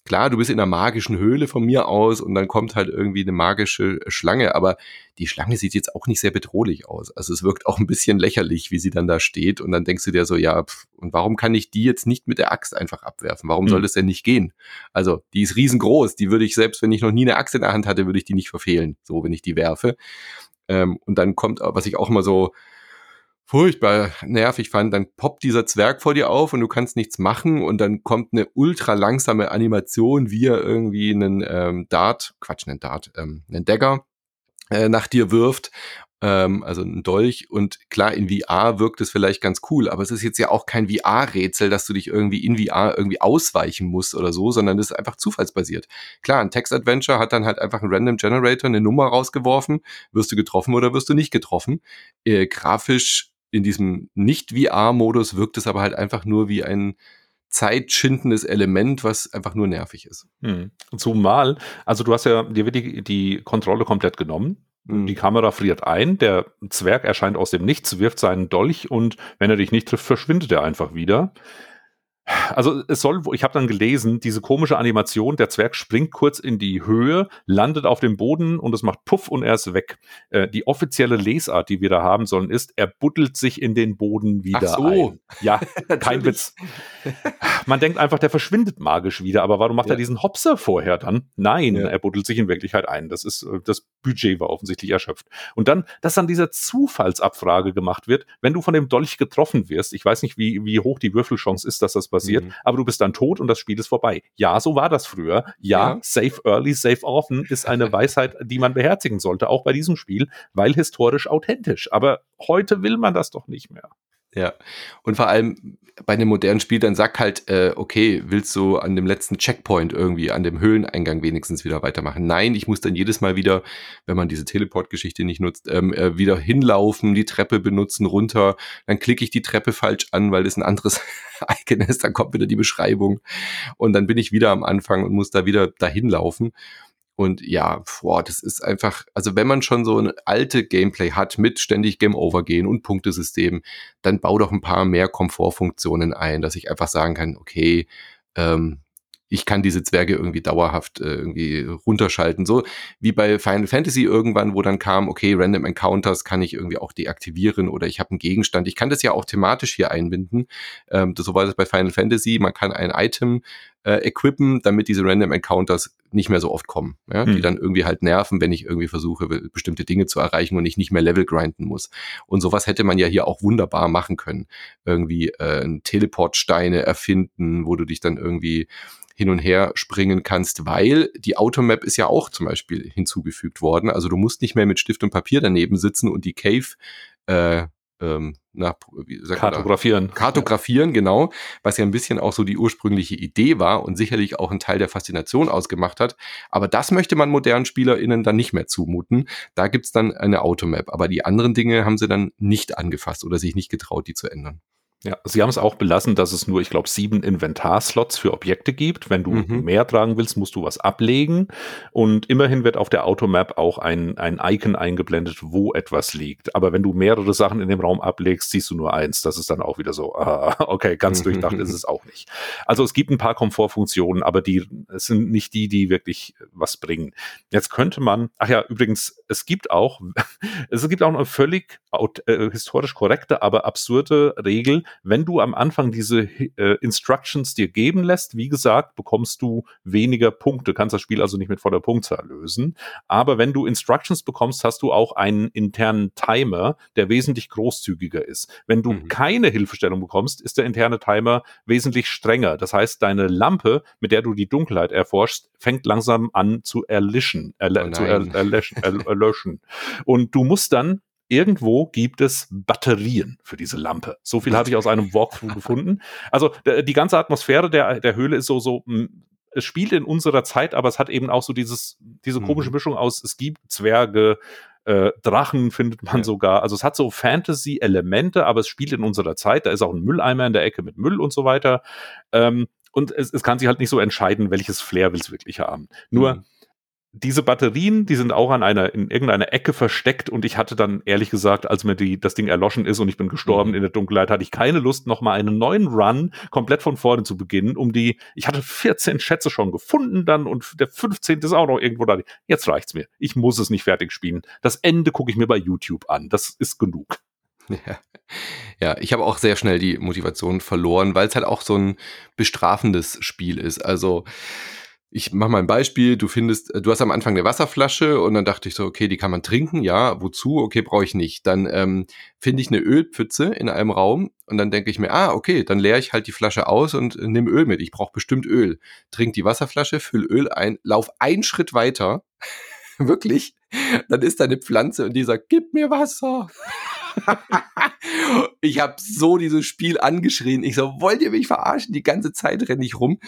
klar, du bist in einer magischen Höhle von mir aus und dann kommt halt irgendwie eine magische Schlange, aber die Schlange sieht jetzt auch nicht sehr bedrohlich aus. Also es wirkt auch ein bisschen lächerlich, wie sie dann da steht und dann denkst du dir so, ja, pff, und warum kann ich die jetzt nicht mit der Axt einfach abwerfen? Warum mhm. soll das denn nicht gehen? Also die ist riesengroß, die würde ich selbst, wenn ich noch nie eine Axt in der Hand hatte, würde ich die nicht verfehlen, so wenn ich die werfe. Ähm, und dann kommt, was ich auch immer so furchtbar nervig fand, dann poppt dieser Zwerg vor dir auf und du kannst nichts machen und dann kommt eine ultra langsame Animation, wie er irgendwie einen ähm, Dart, Quatsch, einen Dart, ähm, einen Dagger äh, nach dir wirft ähm, also ein Dolch. Und klar, in VR wirkt es vielleicht ganz cool, aber es ist jetzt ja auch kein VR-Rätsel, dass du dich irgendwie in VR irgendwie ausweichen musst oder so, sondern das ist einfach zufallsbasiert. Klar, ein Text-Adventure hat dann halt einfach ein Random Generator eine Nummer rausgeworfen, wirst du getroffen oder wirst du nicht getroffen. Äh, grafisch in diesem Nicht-VR-Modus wirkt es aber halt einfach nur wie ein zeitschindendes Element, was einfach nur nervig ist. Hm. Zumal, also du hast ja, dir wird die, die Kontrolle komplett genommen. Hm. Die Kamera friert ein, der Zwerg erscheint aus dem Nichts, wirft seinen Dolch und wenn er dich nicht trifft, verschwindet er einfach wieder. Also es soll, ich habe dann gelesen, diese komische Animation, der Zwerg springt kurz in die Höhe, landet auf dem Boden und es macht Puff und er ist weg. Äh, die offizielle Lesart, die wir da haben sollen, ist, er buddelt sich in den Boden wieder Ach so. ein. Ja, kein Witz. Man denkt einfach, der verschwindet magisch wieder, aber warum macht ja. er diesen Hopser vorher dann? Nein, ja. er buddelt sich in Wirklichkeit ein. Das ist, äh, das Budget war offensichtlich erschöpft. Und dann, dass dann dieser Zufallsabfrage gemacht wird, wenn du von dem Dolch getroffen wirst, ich weiß nicht, wie, wie hoch die Würfelchance ist, dass das bei passiert, mhm. aber du bist dann tot und das Spiel ist vorbei. Ja, so war das früher. Ja, ja. safe early, safe often ist eine Weisheit, die man beherzigen sollte, auch bei diesem Spiel, weil historisch authentisch. Aber heute will man das doch nicht mehr. Ja, und vor allem bei einem modernen Spiel, dann sag halt, äh, okay, willst du an dem letzten Checkpoint irgendwie, an dem Höhleneingang wenigstens wieder weitermachen? Nein, ich muss dann jedes Mal wieder, wenn man diese Teleport-Geschichte nicht nutzt, ähm, äh, wieder hinlaufen, die Treppe benutzen, runter, dann klicke ich die Treppe falsch an, weil das ein anderes Icon ist, dann kommt wieder die Beschreibung und dann bin ich wieder am Anfang und muss da wieder dahin laufen. Und ja, boah, das ist einfach, also wenn man schon so ein alte Gameplay hat mit ständig Game Over gehen und Punktesystem, dann bau doch ein paar mehr Komfortfunktionen ein, dass ich einfach sagen kann, okay, ähm, ich kann diese Zwerge irgendwie dauerhaft äh, irgendwie runterschalten. So wie bei Final Fantasy irgendwann, wo dann kam, okay, Random Encounters kann ich irgendwie auch deaktivieren oder ich habe einen Gegenstand. Ich kann das ja auch thematisch hier einbinden. Ähm, so war das bei Final Fantasy. Man kann ein Item äh, equippen, damit diese Random Encounters nicht mehr so oft kommen, ja? Hm. die dann irgendwie halt nerven, wenn ich irgendwie versuche, bestimmte Dinge zu erreichen und ich nicht mehr Level grinden muss. Und sowas hätte man ja hier auch wunderbar machen können. Irgendwie äh, Teleportsteine erfinden, wo du dich dann irgendwie hin und her springen kannst, weil die Automap ist ja auch zum Beispiel hinzugefügt worden. Also du musst nicht mehr mit Stift und Papier daneben sitzen und die Cave äh, ähm, na, wie sagt kartografieren. Da? Kartografieren, genau, was ja ein bisschen auch so die ursprüngliche Idee war und sicherlich auch ein Teil der Faszination ausgemacht hat. Aber das möchte man modernen SpielerInnen dann nicht mehr zumuten. Da gibt's dann eine Automap. Aber die anderen Dinge haben sie dann nicht angefasst oder sich nicht getraut, die zu ändern. Ja, sie haben es auch belassen, dass es nur, ich glaube, sieben Inventarslots für Objekte gibt. Wenn du mhm. mehr tragen willst, musst du was ablegen. Und immerhin wird auf der Automap auch ein, ein Icon eingeblendet, wo etwas liegt. Aber wenn du mehrere Sachen in dem Raum ablegst, siehst du nur eins. Das ist dann auch wieder so, ah, okay, ganz durchdacht ist es auch nicht. Also es gibt ein paar Komfortfunktionen, aber die es sind nicht die, die wirklich was bringen. Jetzt könnte man, ach ja, übrigens, es gibt auch, es gibt auch eine völlig äh, historisch korrekte, aber absurde Regel, wenn du am Anfang diese äh, Instructions dir geben lässt, wie gesagt, bekommst du weniger Punkte, kannst das Spiel also nicht mit voller Punktzahl lösen. Aber wenn du Instructions bekommst, hast du auch einen internen Timer, der wesentlich großzügiger ist. Wenn du mhm. keine Hilfestellung bekommst, ist der interne Timer wesentlich strenger. Das heißt, deine Lampe, mit der du die Dunkelheit erforschst, fängt langsam an zu erlischen, erle oh zu er erlöschen, erlöschen. Und du musst dann irgendwo gibt es Batterien für diese Lampe. So viel habe ich aus einem Walkthrough gefunden. Also die ganze Atmosphäre der, der Höhle ist so, so, es spielt in unserer Zeit, aber es hat eben auch so dieses, diese komische mhm. Mischung aus, es gibt Zwerge, äh, Drachen findet man ja. sogar. Also es hat so Fantasy-Elemente, aber es spielt in unserer Zeit. Da ist auch ein Mülleimer in der Ecke mit Müll und so weiter. Ähm, und es, es kann sich halt nicht so entscheiden, welches Flair will es wirklich haben. Nur mhm diese Batterien, die sind auch an einer, in irgendeiner Ecke versteckt und ich hatte dann ehrlich gesagt, als mir die, das Ding erloschen ist und ich bin gestorben mhm. in der Dunkelheit, hatte ich keine Lust, nochmal einen neuen Run komplett von vorne zu beginnen, um die, ich hatte 14 Schätze schon gefunden dann und der 15. ist auch noch irgendwo da. Jetzt reicht's mir. Ich muss es nicht fertig spielen. Das Ende gucke ich mir bei YouTube an. Das ist genug. Ja. ja, ich habe auch sehr schnell die Motivation verloren, weil es halt auch so ein bestrafendes Spiel ist. Also, ich mache mal ein Beispiel, du findest, äh, du hast am Anfang eine Wasserflasche und dann dachte ich so, okay, die kann man trinken, ja, wozu? Okay, brauche ich nicht. Dann ähm, finde ich eine Ölpfütze in einem Raum und dann denke ich mir, ah, okay, dann leere ich halt die Flasche aus und äh, nimm Öl mit. Ich brauche bestimmt Öl. Trink die Wasserflasche, füll Öl ein, lauf einen Schritt weiter, wirklich, dann ist da eine Pflanze und die sagt, gib mir Wasser. ich habe so dieses Spiel angeschrien. Ich so, wollt ihr mich verarschen? Die ganze Zeit renne ich rum.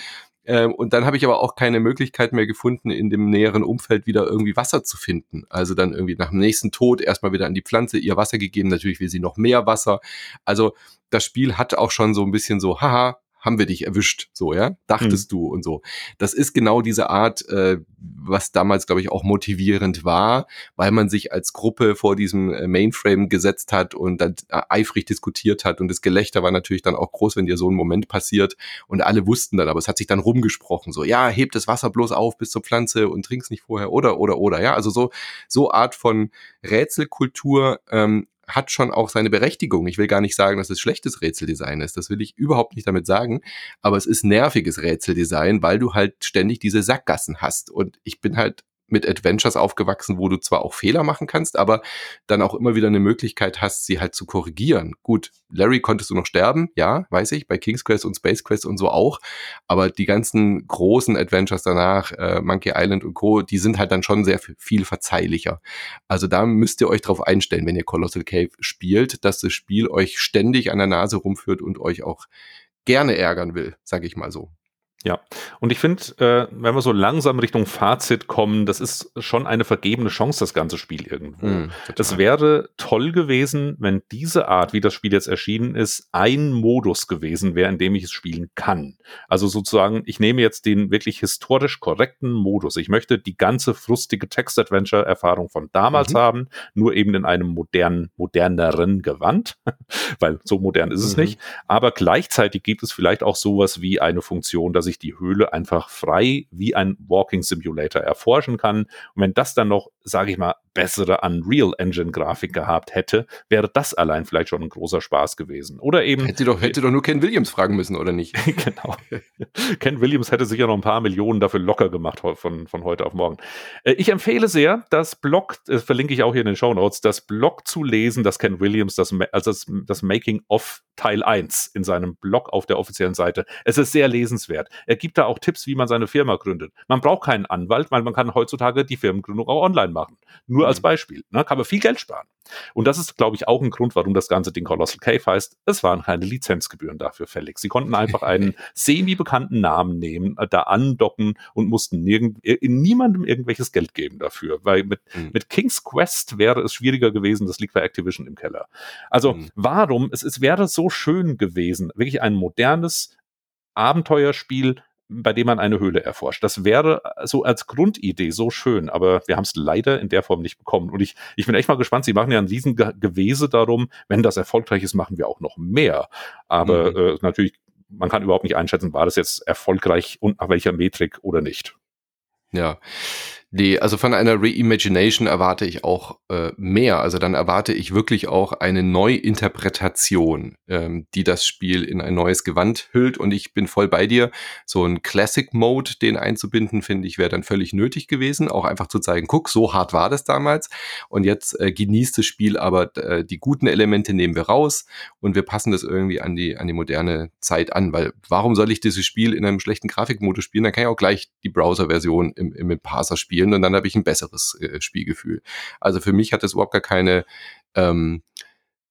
Ähm, und dann habe ich aber auch keine Möglichkeit mehr gefunden, in dem näheren Umfeld wieder irgendwie Wasser zu finden. Also dann irgendwie nach dem nächsten Tod erstmal wieder an die Pflanze ihr Wasser gegeben. Natürlich will sie noch mehr Wasser. Also das Spiel hat auch schon so ein bisschen so, haha, haben wir dich erwischt, so, ja, dachtest mhm. du und so. Das ist genau diese Art, äh, was damals, glaube ich, auch motivierend war, weil man sich als Gruppe vor diesem äh, Mainframe gesetzt hat und dann äh, eifrig diskutiert hat und das Gelächter war natürlich dann auch groß, wenn dir so ein Moment passiert und alle wussten dann, aber es hat sich dann rumgesprochen, so, ja, heb das Wasser bloß auf bis zur Pflanze und trink's nicht vorher oder, oder, oder, ja, also so, so Art von Rätselkultur ähm, hat schon auch seine Berechtigung. Ich will gar nicht sagen, dass es schlechtes Rätseldesign ist. Das will ich überhaupt nicht damit sagen. Aber es ist nerviges Rätseldesign, weil du halt ständig diese Sackgassen hast. Und ich bin halt mit Adventures aufgewachsen, wo du zwar auch Fehler machen kannst, aber dann auch immer wieder eine Möglichkeit hast, sie halt zu korrigieren. Gut, Larry konntest du noch sterben, ja, weiß ich, bei King's Quest und Space Quest und so auch, aber die ganzen großen Adventures danach, äh, Monkey Island und Co., die sind halt dann schon sehr viel verzeihlicher. Also da müsst ihr euch drauf einstellen, wenn ihr Colossal Cave spielt, dass das Spiel euch ständig an der Nase rumführt und euch auch gerne ärgern will, sage ich mal so. Ja, und ich finde, äh, wenn wir so langsam Richtung Fazit kommen, das ist schon eine vergebene Chance, das ganze Spiel irgendwo. Mm, es wäre toll gewesen, wenn diese Art, wie das Spiel jetzt erschienen ist, ein Modus gewesen wäre, in dem ich es spielen kann. Also sozusagen, ich nehme jetzt den wirklich historisch korrekten Modus. Ich möchte die ganze frustige Text-Adventure-Erfahrung von damals mhm. haben, nur eben in einem modernen, moderneren Gewand, weil so modern ist es mhm. nicht. Aber gleichzeitig gibt es vielleicht auch sowas wie eine Funktion, dass ich ich die Höhle einfach frei wie ein Walking Simulator erforschen kann. Und wenn das dann noch, sage ich mal, bessere Unreal Engine Grafik gehabt hätte, wäre das allein vielleicht schon ein großer Spaß gewesen. Oder eben. Hätte doch, hätte doch nur Ken Williams fragen müssen, oder nicht? genau. Ken Williams hätte sicher noch ein paar Millionen dafür locker gemacht von, von heute auf morgen. Äh, ich empfehle sehr, das Blog, das verlinke ich auch hier in den Show Notes, das Blog zu lesen, das Ken Williams, das, also das, das Making of Teil 1 in seinem Blog auf der offiziellen Seite. Es ist sehr lesenswert. Er gibt da auch Tipps, wie man seine Firma gründet. Man braucht keinen Anwalt, weil man kann heutzutage die Firmengründung auch online machen. Nur als mhm. Beispiel. Ne? Kann man viel Geld sparen. Und das ist, glaube ich, auch ein Grund, warum das ganze Ding Colossal Cave heißt. Es waren keine Lizenzgebühren dafür fällig. Sie konnten einfach einen semi-bekannten Namen nehmen, äh, da andocken und mussten nirgend, in niemandem irgendwelches Geld geben dafür. Weil mit, mhm. mit King's Quest wäre es schwieriger gewesen, das liegt bei Activision im Keller. Also mhm. warum? Es, es wäre so schön gewesen, wirklich ein modernes Abenteuerspiel bei dem man eine Höhle erforscht. Das wäre so als Grundidee so schön, aber wir haben es leider in der Form nicht bekommen. Und ich, ich bin echt mal gespannt. Sie machen ja ein riesen Gewese darum. Wenn das erfolgreich ist, machen wir auch noch mehr. Aber mhm. äh, natürlich, man kann überhaupt nicht einschätzen, war das jetzt erfolgreich und nach welcher Metrik oder nicht. Ja, Nee, also von einer Reimagination erwarte ich auch äh, mehr. Also dann erwarte ich wirklich auch eine Neuinterpretation, ähm, die das Spiel in ein neues Gewand hüllt. Und ich bin voll bei dir. So ein Classic Mode, den einzubinden, finde ich, wäre dann völlig nötig gewesen. Auch einfach zu zeigen, guck, so hart war das damals. Und jetzt äh, genießt das Spiel, aber äh, die guten Elemente nehmen wir raus und wir passen das irgendwie an die, an die moderne Zeit an. Weil warum soll ich dieses Spiel in einem schlechten Grafikmodus spielen? Dann kann ich auch gleich die Browser-Version im, im Parser spielen spielen und dann habe ich ein besseres äh, Spielgefühl. Also für mich hat es überhaupt gar keine ähm,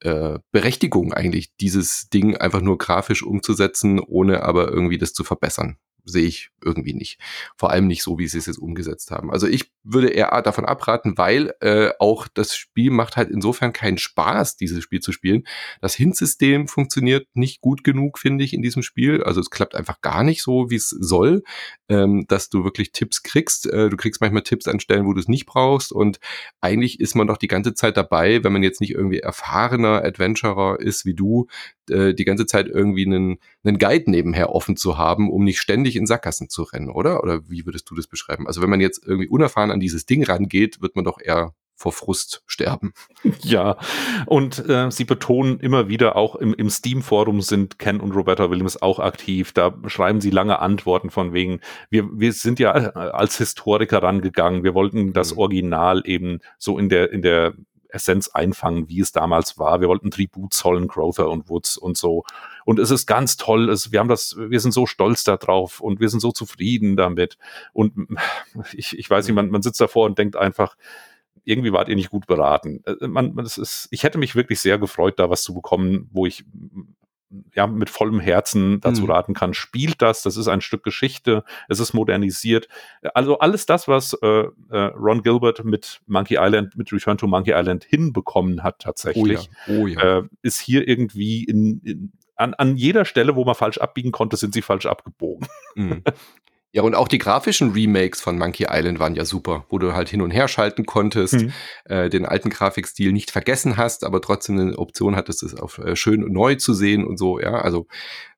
äh, Berechtigung eigentlich, dieses Ding einfach nur grafisch umzusetzen, ohne aber irgendwie das zu verbessern sehe ich irgendwie nicht. Vor allem nicht so, wie sie es jetzt umgesetzt haben. Also ich würde eher davon abraten, weil äh, auch das Spiel macht halt insofern keinen Spaß, dieses Spiel zu spielen. Das Hint-System funktioniert nicht gut genug, finde ich, in diesem Spiel. Also es klappt einfach gar nicht so, wie es soll, ähm, dass du wirklich Tipps kriegst. Äh, du kriegst manchmal Tipps an Stellen, wo du es nicht brauchst. Und eigentlich ist man doch die ganze Zeit dabei, wenn man jetzt nicht irgendwie erfahrener Adventurer ist wie du, äh, die ganze Zeit irgendwie einen, einen Guide nebenher offen zu haben, um nicht ständig in Sackgassen zu rennen, oder? Oder wie würdest du das beschreiben? Also wenn man jetzt irgendwie unerfahren an dieses Ding rangeht, wird man doch eher vor Frust sterben. Ja, und äh, sie betonen immer wieder, auch im, im Steam-Forum sind Ken und Roberta Williams auch aktiv. Da schreiben sie lange Antworten von wegen, wir, wir sind ja als Historiker rangegangen, wir wollten das mhm. Original eben so in der, in der Essenz einfangen, wie es damals war. Wir wollten Tribut zollen, Crowther und Woods und so. Und es ist ganz toll. Es, wir haben das, wir sind so stolz darauf und wir sind so zufrieden damit. Und ich, ich weiß nicht, man, man sitzt davor und denkt einfach, irgendwie wart ihr nicht gut beraten. Äh, man, man, ist, ich hätte mich wirklich sehr gefreut, da was zu bekommen, wo ich ja, mit vollem Herzen dazu mhm. raten kann, spielt das, das ist ein Stück Geschichte, es ist modernisiert. Also alles das, was äh, äh, Ron Gilbert mit Monkey Island, mit Return to Monkey Island hinbekommen hat tatsächlich, oh ja. Oh ja. Äh, ist hier irgendwie in, in an, an jeder Stelle, wo man falsch abbiegen konnte, sind sie falsch abgebogen. Mhm. Ja, und auch die grafischen Remakes von Monkey Island waren ja super, wo du halt hin und her schalten konntest, mhm. äh, den alten Grafikstil nicht vergessen hast, aber trotzdem eine Option hattest, es auf äh, schön und neu zu sehen und so, ja, also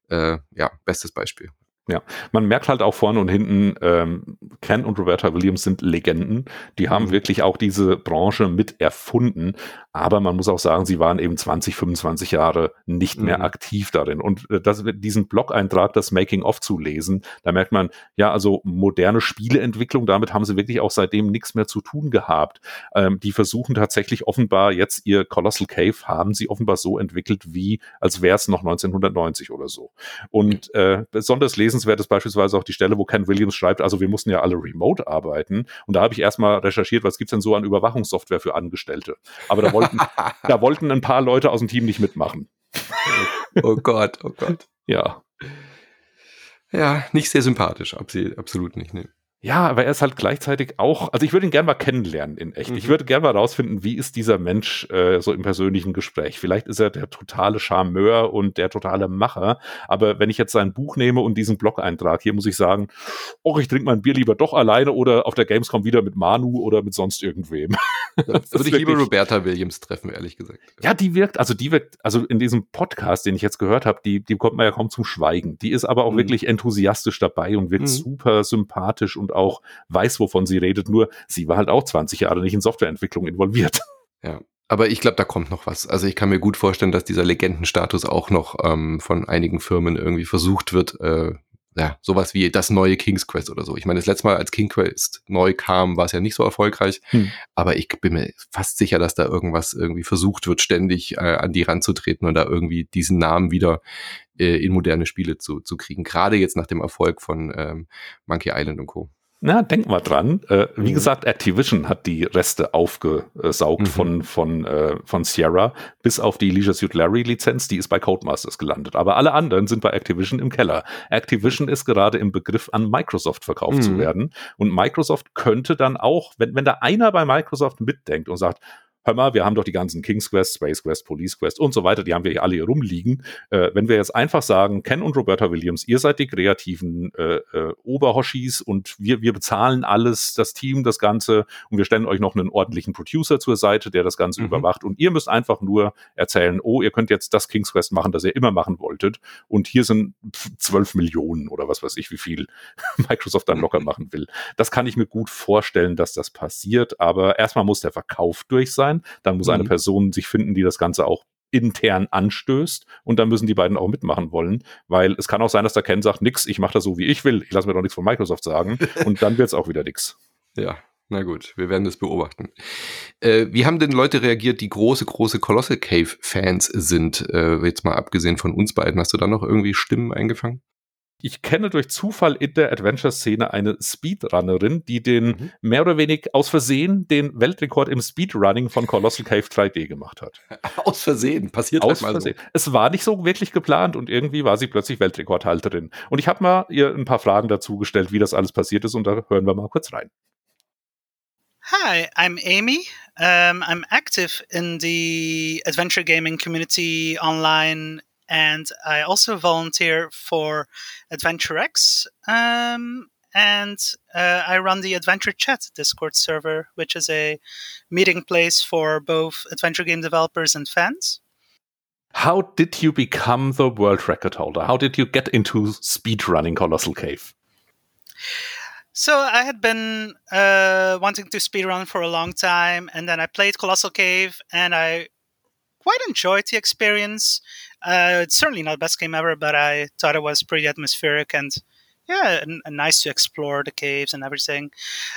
äh, ja, bestes Beispiel. Ja, man merkt halt auch vorne und hinten, ähm, Ken und Roberta Williams sind Legenden. Die haben mhm. wirklich auch diese Branche mit erfunden. Aber man muss auch sagen, sie waren eben 20, 25 Jahre nicht mehr mhm. aktiv darin. Und äh, das, diesen Blog-Eintrag, das Making-of zu lesen, da merkt man, ja, also moderne Spieleentwicklung, damit haben sie wirklich auch seitdem nichts mehr zu tun gehabt. Ähm, die versuchen tatsächlich offenbar jetzt ihr Colossal Cave, haben sie offenbar so entwickelt, wie als wäre es noch 1990 oder so. Und äh, besonders lesenswert ist beispielsweise auch die Stelle, wo Ken Williams schreibt, also wir mussten ja alle remote arbeiten. Und da habe ich erstmal recherchiert, was gibt's denn so an Überwachungssoftware für Angestellte. Aber da wollten, da wollten ein paar Leute aus dem Team nicht mitmachen. oh Gott, oh Gott. Ja. Ja, nicht sehr sympathisch, absolut nicht. Ne. Ja, aber er ist halt gleichzeitig auch, also ich würde ihn gerne mal kennenlernen in echt. Mhm. Ich würde gerne mal rausfinden, wie ist dieser Mensch äh, so im persönlichen Gespräch. Vielleicht ist er der totale Charmeur und der totale Macher, aber wenn ich jetzt sein Buch nehme und diesen Blog-Eintrag, hier muss ich sagen, oh, ich trinke mein Bier lieber doch alleine oder auf der Gamescom wieder mit Manu oder mit sonst irgendwem. Das würde ich lieber Roberta Williams treffen, ehrlich gesagt. Ja, die wirkt, also die wirkt, also in diesem Podcast, den ich jetzt gehört habe, die, die kommt man ja kaum zum Schweigen. Die ist aber auch mhm. wirklich enthusiastisch dabei und wirkt mhm. super sympathisch und auch weiß, wovon sie redet. Nur sie war halt auch 20 Jahre nicht in Softwareentwicklung involviert. Ja. Aber ich glaube, da kommt noch was. Also ich kann mir gut vorstellen, dass dieser Legendenstatus auch noch ähm, von einigen Firmen irgendwie versucht wird, äh, ja, sowas wie das neue King's Quest oder so. Ich meine, das letzte Mal, als King's Quest neu kam, war es ja nicht so erfolgreich, hm. aber ich bin mir fast sicher, dass da irgendwas irgendwie versucht wird, ständig äh, an die ranzutreten und da irgendwie diesen Namen wieder äh, in moderne Spiele zu, zu kriegen. Gerade jetzt nach dem Erfolg von ähm, Monkey Island und Co. Na, denk mal dran. Äh, wie mhm. gesagt, Activision hat die Reste aufgesaugt mhm. von, von, äh, von Sierra, bis auf die Leisure Suit Larry Lizenz, die ist bei Codemasters gelandet. Aber alle anderen sind bei Activision im Keller. Activision ist gerade im Begriff, an Microsoft verkauft mhm. zu werden. Und Microsoft könnte dann auch, wenn, wenn da einer bei Microsoft mitdenkt und sagt, hör mal, wir haben doch die ganzen King's Quest, Space Quest, Police Quest und so weiter, die haben wir hier alle hier rumliegen. Äh, wenn wir jetzt einfach sagen, Ken und Roberta Williams, ihr seid die kreativen äh, äh, Oberhoshis und wir, wir bezahlen alles, das Team, das Ganze und wir stellen euch noch einen ordentlichen Producer zur Seite, der das Ganze mhm. überwacht und ihr müsst einfach nur erzählen, oh, ihr könnt jetzt das King's Quest machen, das ihr immer machen wolltet und hier sind zwölf Millionen oder was weiß ich, wie viel Microsoft dann locker machen will. Das kann ich mir gut vorstellen, dass das passiert, aber erstmal muss der Verkauf durch sein sein. Dann muss mhm. eine Person sich finden, die das Ganze auch intern anstößt und dann müssen die beiden auch mitmachen wollen, weil es kann auch sein, dass der Ken sagt, nix, ich mache das so, wie ich will, ich lasse mir doch nichts von Microsoft sagen und dann wird es auch wieder nix. Ja, na gut, wir werden das beobachten. Äh, wie haben denn Leute reagiert, die große, große Colossal Cave Fans sind? Äh, jetzt mal abgesehen von uns beiden, hast du da noch irgendwie Stimmen eingefangen? Ich kenne durch Zufall in der Adventure-Szene eine Speedrunnerin, die den mhm. mehr oder weniger aus Versehen den Weltrekord im Speedrunning von Colossal Cave 3D gemacht hat. Aus Versehen, passiert aus halt mal Versehen. So. Es war nicht so wirklich geplant und irgendwie war sie plötzlich Weltrekordhalterin. Und ich habe mal ihr ein paar Fragen dazu gestellt, wie das alles passiert ist und da hören wir mal kurz rein. Hi, I'm Amy. Um, I'm active in the adventure gaming community online and I also volunteer for AdventureX. Um, and uh, I run the Adventure Chat Discord server, which is a meeting place for both adventure game developers and fans. How did you become the world record holder? How did you get into speedrunning Colossal Cave? So I had been uh, wanting to speedrun for a long time, and then I played Colossal Cave, and I quite enjoyed the experience. Uh, it's certainly not the best game ever, but I thought it was pretty atmospheric and yeah, and nice to explore the caves and everything.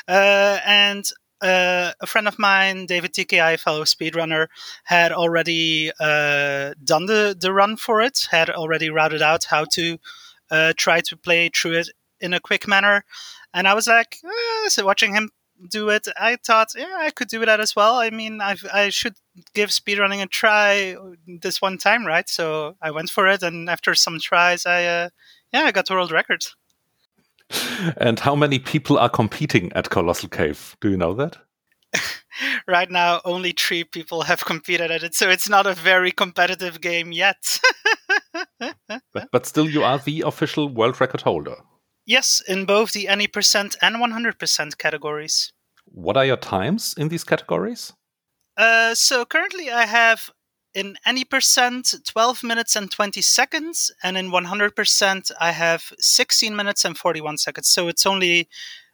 Uh, and uh, a friend of mine, David TKI, fellow speedrunner, had already uh, done the, the run for it, had already routed out how to uh, try to play through it in a quick manner. And I was like, eh, so watching him do it, I thought, yeah, I could do that as well. I mean, i I should give speedrunning a try this one time, right? So I went for it, and after some tries, I uh, yeah, I got the world record. And how many people are competing at Colossal Cave? Do you know that? right now, only three people have competed at it, so it's not a very competitive game yet. but, but still, you are the official world record holder. Yes, in both the any percent and 100% categories. What are your times in these categories? Uh, so currently I have in any percent 12 minutes and 20 seconds, and in 100% I have 16 minutes and 41 seconds. So it's only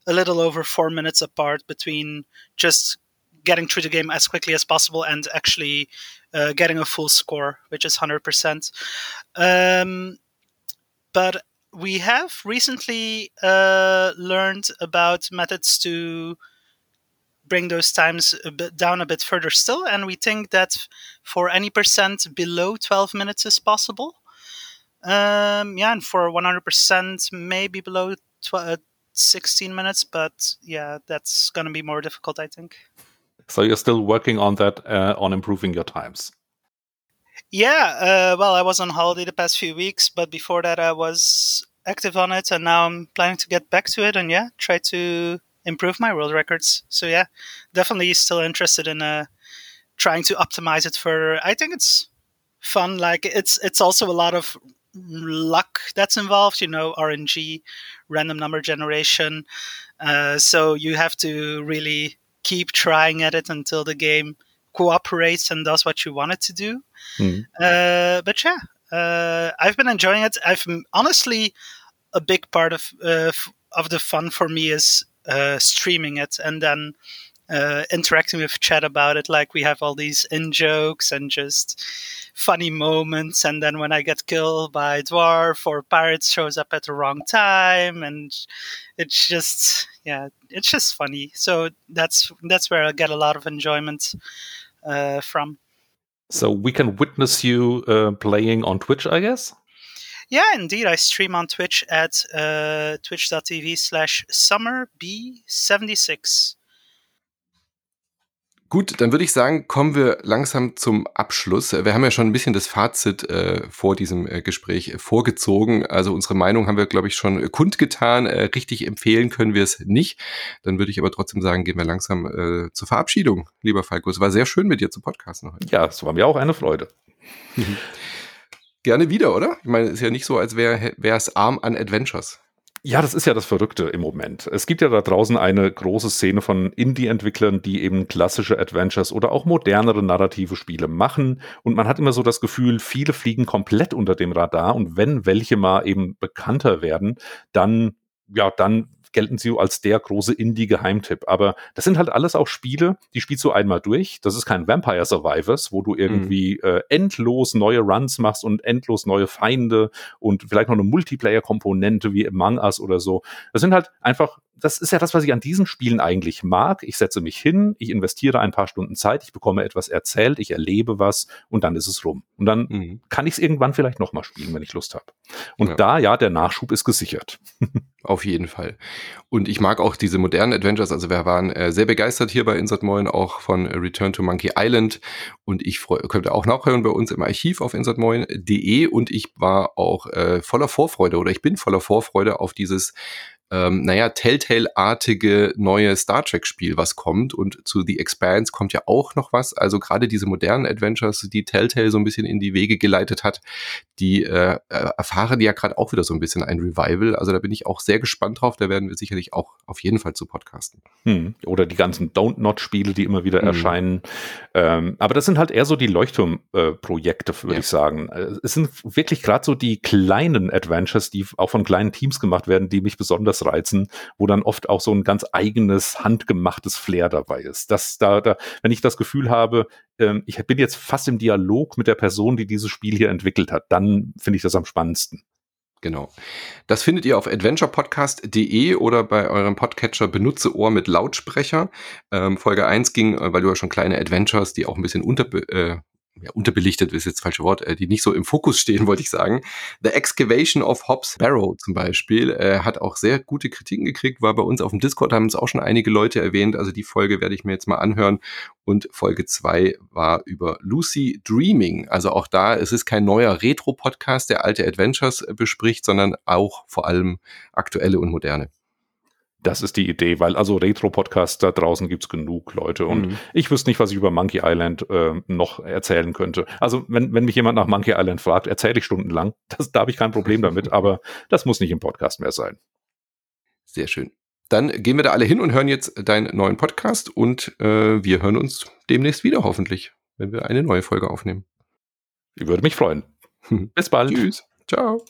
a little over four minutes apart between just getting through the game as quickly as possible and actually uh, getting a full score, which is 100%. Um, but we have recently uh, learned about methods to bring those times a bit down a bit further still, and we think that for any percent below 12 minutes is possible. Um, yeah, and for 100%, maybe below tw- uh, 16 minutes, but yeah, that's going to be more difficult, I think. So you're still working on that, uh, on improving your times. Yeah, uh, well, I was on holiday the past few weeks, but before that, I was active on it, and now I'm planning to get back to it and yeah, try to improve my world records. So yeah, definitely still interested in uh, trying to optimize it further. I think it's fun. Like it's it's also a lot of luck that's involved. You know, RNG, random number generation. Uh, so you have to really keep trying at it until the game cooperates and does what you want it to do. Mm. Uh, but yeah, uh, I've been enjoying it. I've honestly a big part of uh, of the fun for me is uh, streaming it and then uh, interacting with chat about it. Like we have all these in jokes and just funny moments. And then when I get killed by a dwarf or pirates shows up at the wrong time, and it's just yeah, it's just funny. So that's that's where I get a lot of enjoyment uh, from. So we can witness you uh, playing on Twitch, I guess. Yeah, indeed. I stream on Twitch at uh, twitch.tv slash summerb76. Gut, dann würde ich sagen, kommen wir langsam zum Abschluss. Wir haben ja schon ein bisschen das Fazit äh, vor diesem äh, Gespräch vorgezogen. Also unsere Meinung haben wir, glaube ich, schon kundgetan. Äh, richtig empfehlen können wir es nicht. Dann würde ich aber trotzdem sagen, gehen wir langsam äh, zur Verabschiedung, lieber Falco. Es war sehr schön, mit dir zu podcasten heute. Ja, es war mir auch eine Freude. Gerne wieder, oder? Ich meine, es ist ja nicht so, als wäre es arm an Adventures. Ja, das ist ja das Verrückte im Moment. Es gibt ja da draußen eine große Szene von Indie-Entwicklern, die eben klassische Adventures oder auch modernere narrative Spiele machen. Und man hat immer so das Gefühl, viele fliegen komplett unter dem Radar. Und wenn welche mal eben bekannter werden, dann, ja, dann gelten sie als der große Indie-Geheimtipp. Aber das sind halt alles auch Spiele, die spielst du einmal durch. Das ist kein Vampire Survivors, wo du irgendwie mhm. äh, endlos neue Runs machst und endlos neue Feinde und vielleicht noch eine Multiplayer-Komponente wie Among Us oder so. Das sind halt einfach das ist ja das, was ich an diesen Spielen eigentlich mag. Ich setze mich hin, ich investiere ein paar Stunden Zeit, ich bekomme etwas erzählt, ich erlebe was und dann ist es rum. Und dann mhm. kann ich es irgendwann vielleicht nochmal spielen, wenn ich Lust habe. Und ja. da, ja, der Nachschub ist gesichert. Auf jeden Fall. Und ich mag auch diese modernen Adventures. Also wir waren äh, sehr begeistert hier bei Insert Moin auch von Return to Monkey Island. Und ich freu, könnte auch nachhören bei uns im Archiv auf insertmoin.de. Und ich war auch äh, voller Vorfreude oder ich bin voller Vorfreude auf dieses ähm, naja, Telltale-artige neue Star Trek-Spiel, was kommt. Und zu The Expanse kommt ja auch noch was. Also gerade diese modernen Adventures, die Telltale so ein bisschen in die Wege geleitet hat, die äh, erfahren ja gerade auch wieder so ein bisschen ein Revival. Also da bin ich auch sehr gespannt drauf. Da werden wir sicherlich auch auf jeden Fall zu podcasten. Hm. Oder die ganzen Don't Not-Spiele, die immer wieder hm. erscheinen. Ähm, aber das sind halt eher so die Leuchtturmprojekte, äh, würde ja. ich sagen. Äh, es sind wirklich gerade so die kleinen Adventures, die auch von kleinen Teams gemacht werden, die mich besonders reizen, wo dann oft auch so ein ganz eigenes, handgemachtes Flair dabei ist. Das, da, da, wenn ich das Gefühl habe, ähm, ich bin jetzt fast im Dialog mit der Person, die dieses Spiel hier entwickelt hat, dann finde ich das am spannendsten. Genau. Das findet ihr auf adventurepodcast.de oder bei eurem Podcatcher Benutze Ohr mit Lautsprecher. Ähm, Folge 1 ging, äh, weil du ja schon kleine Adventures, die auch ein bisschen unter, äh, ja, unterbelichtet ist jetzt das falsche Wort, äh, die nicht so im Fokus stehen, wollte ich sagen. The Excavation of Hobbs Barrow zum Beispiel äh, hat auch sehr gute Kritiken gekriegt, war bei uns auf dem Discord, haben es auch schon einige Leute erwähnt, also die Folge werde ich mir jetzt mal anhören. Und Folge zwei war über Lucy Dreaming. Also auch da, es ist kein neuer Retro-Podcast, der alte Adventures äh, bespricht, sondern auch vor allem aktuelle und moderne. Das ist die Idee, weil also Retro-Podcasts da draußen gibt's genug Leute und mhm. ich wüsste nicht, was ich über Monkey Island äh, noch erzählen könnte. Also wenn, wenn mich jemand nach Monkey Island fragt, erzähle ich stundenlang. Das, da habe ich kein Problem damit, aber das muss nicht im Podcast mehr sein. Sehr schön. Dann gehen wir da alle hin und hören jetzt deinen neuen Podcast und äh, wir hören uns demnächst wieder hoffentlich, wenn wir eine neue Folge aufnehmen. Ich würde mich freuen. Bis bald. Tschüss. Ciao.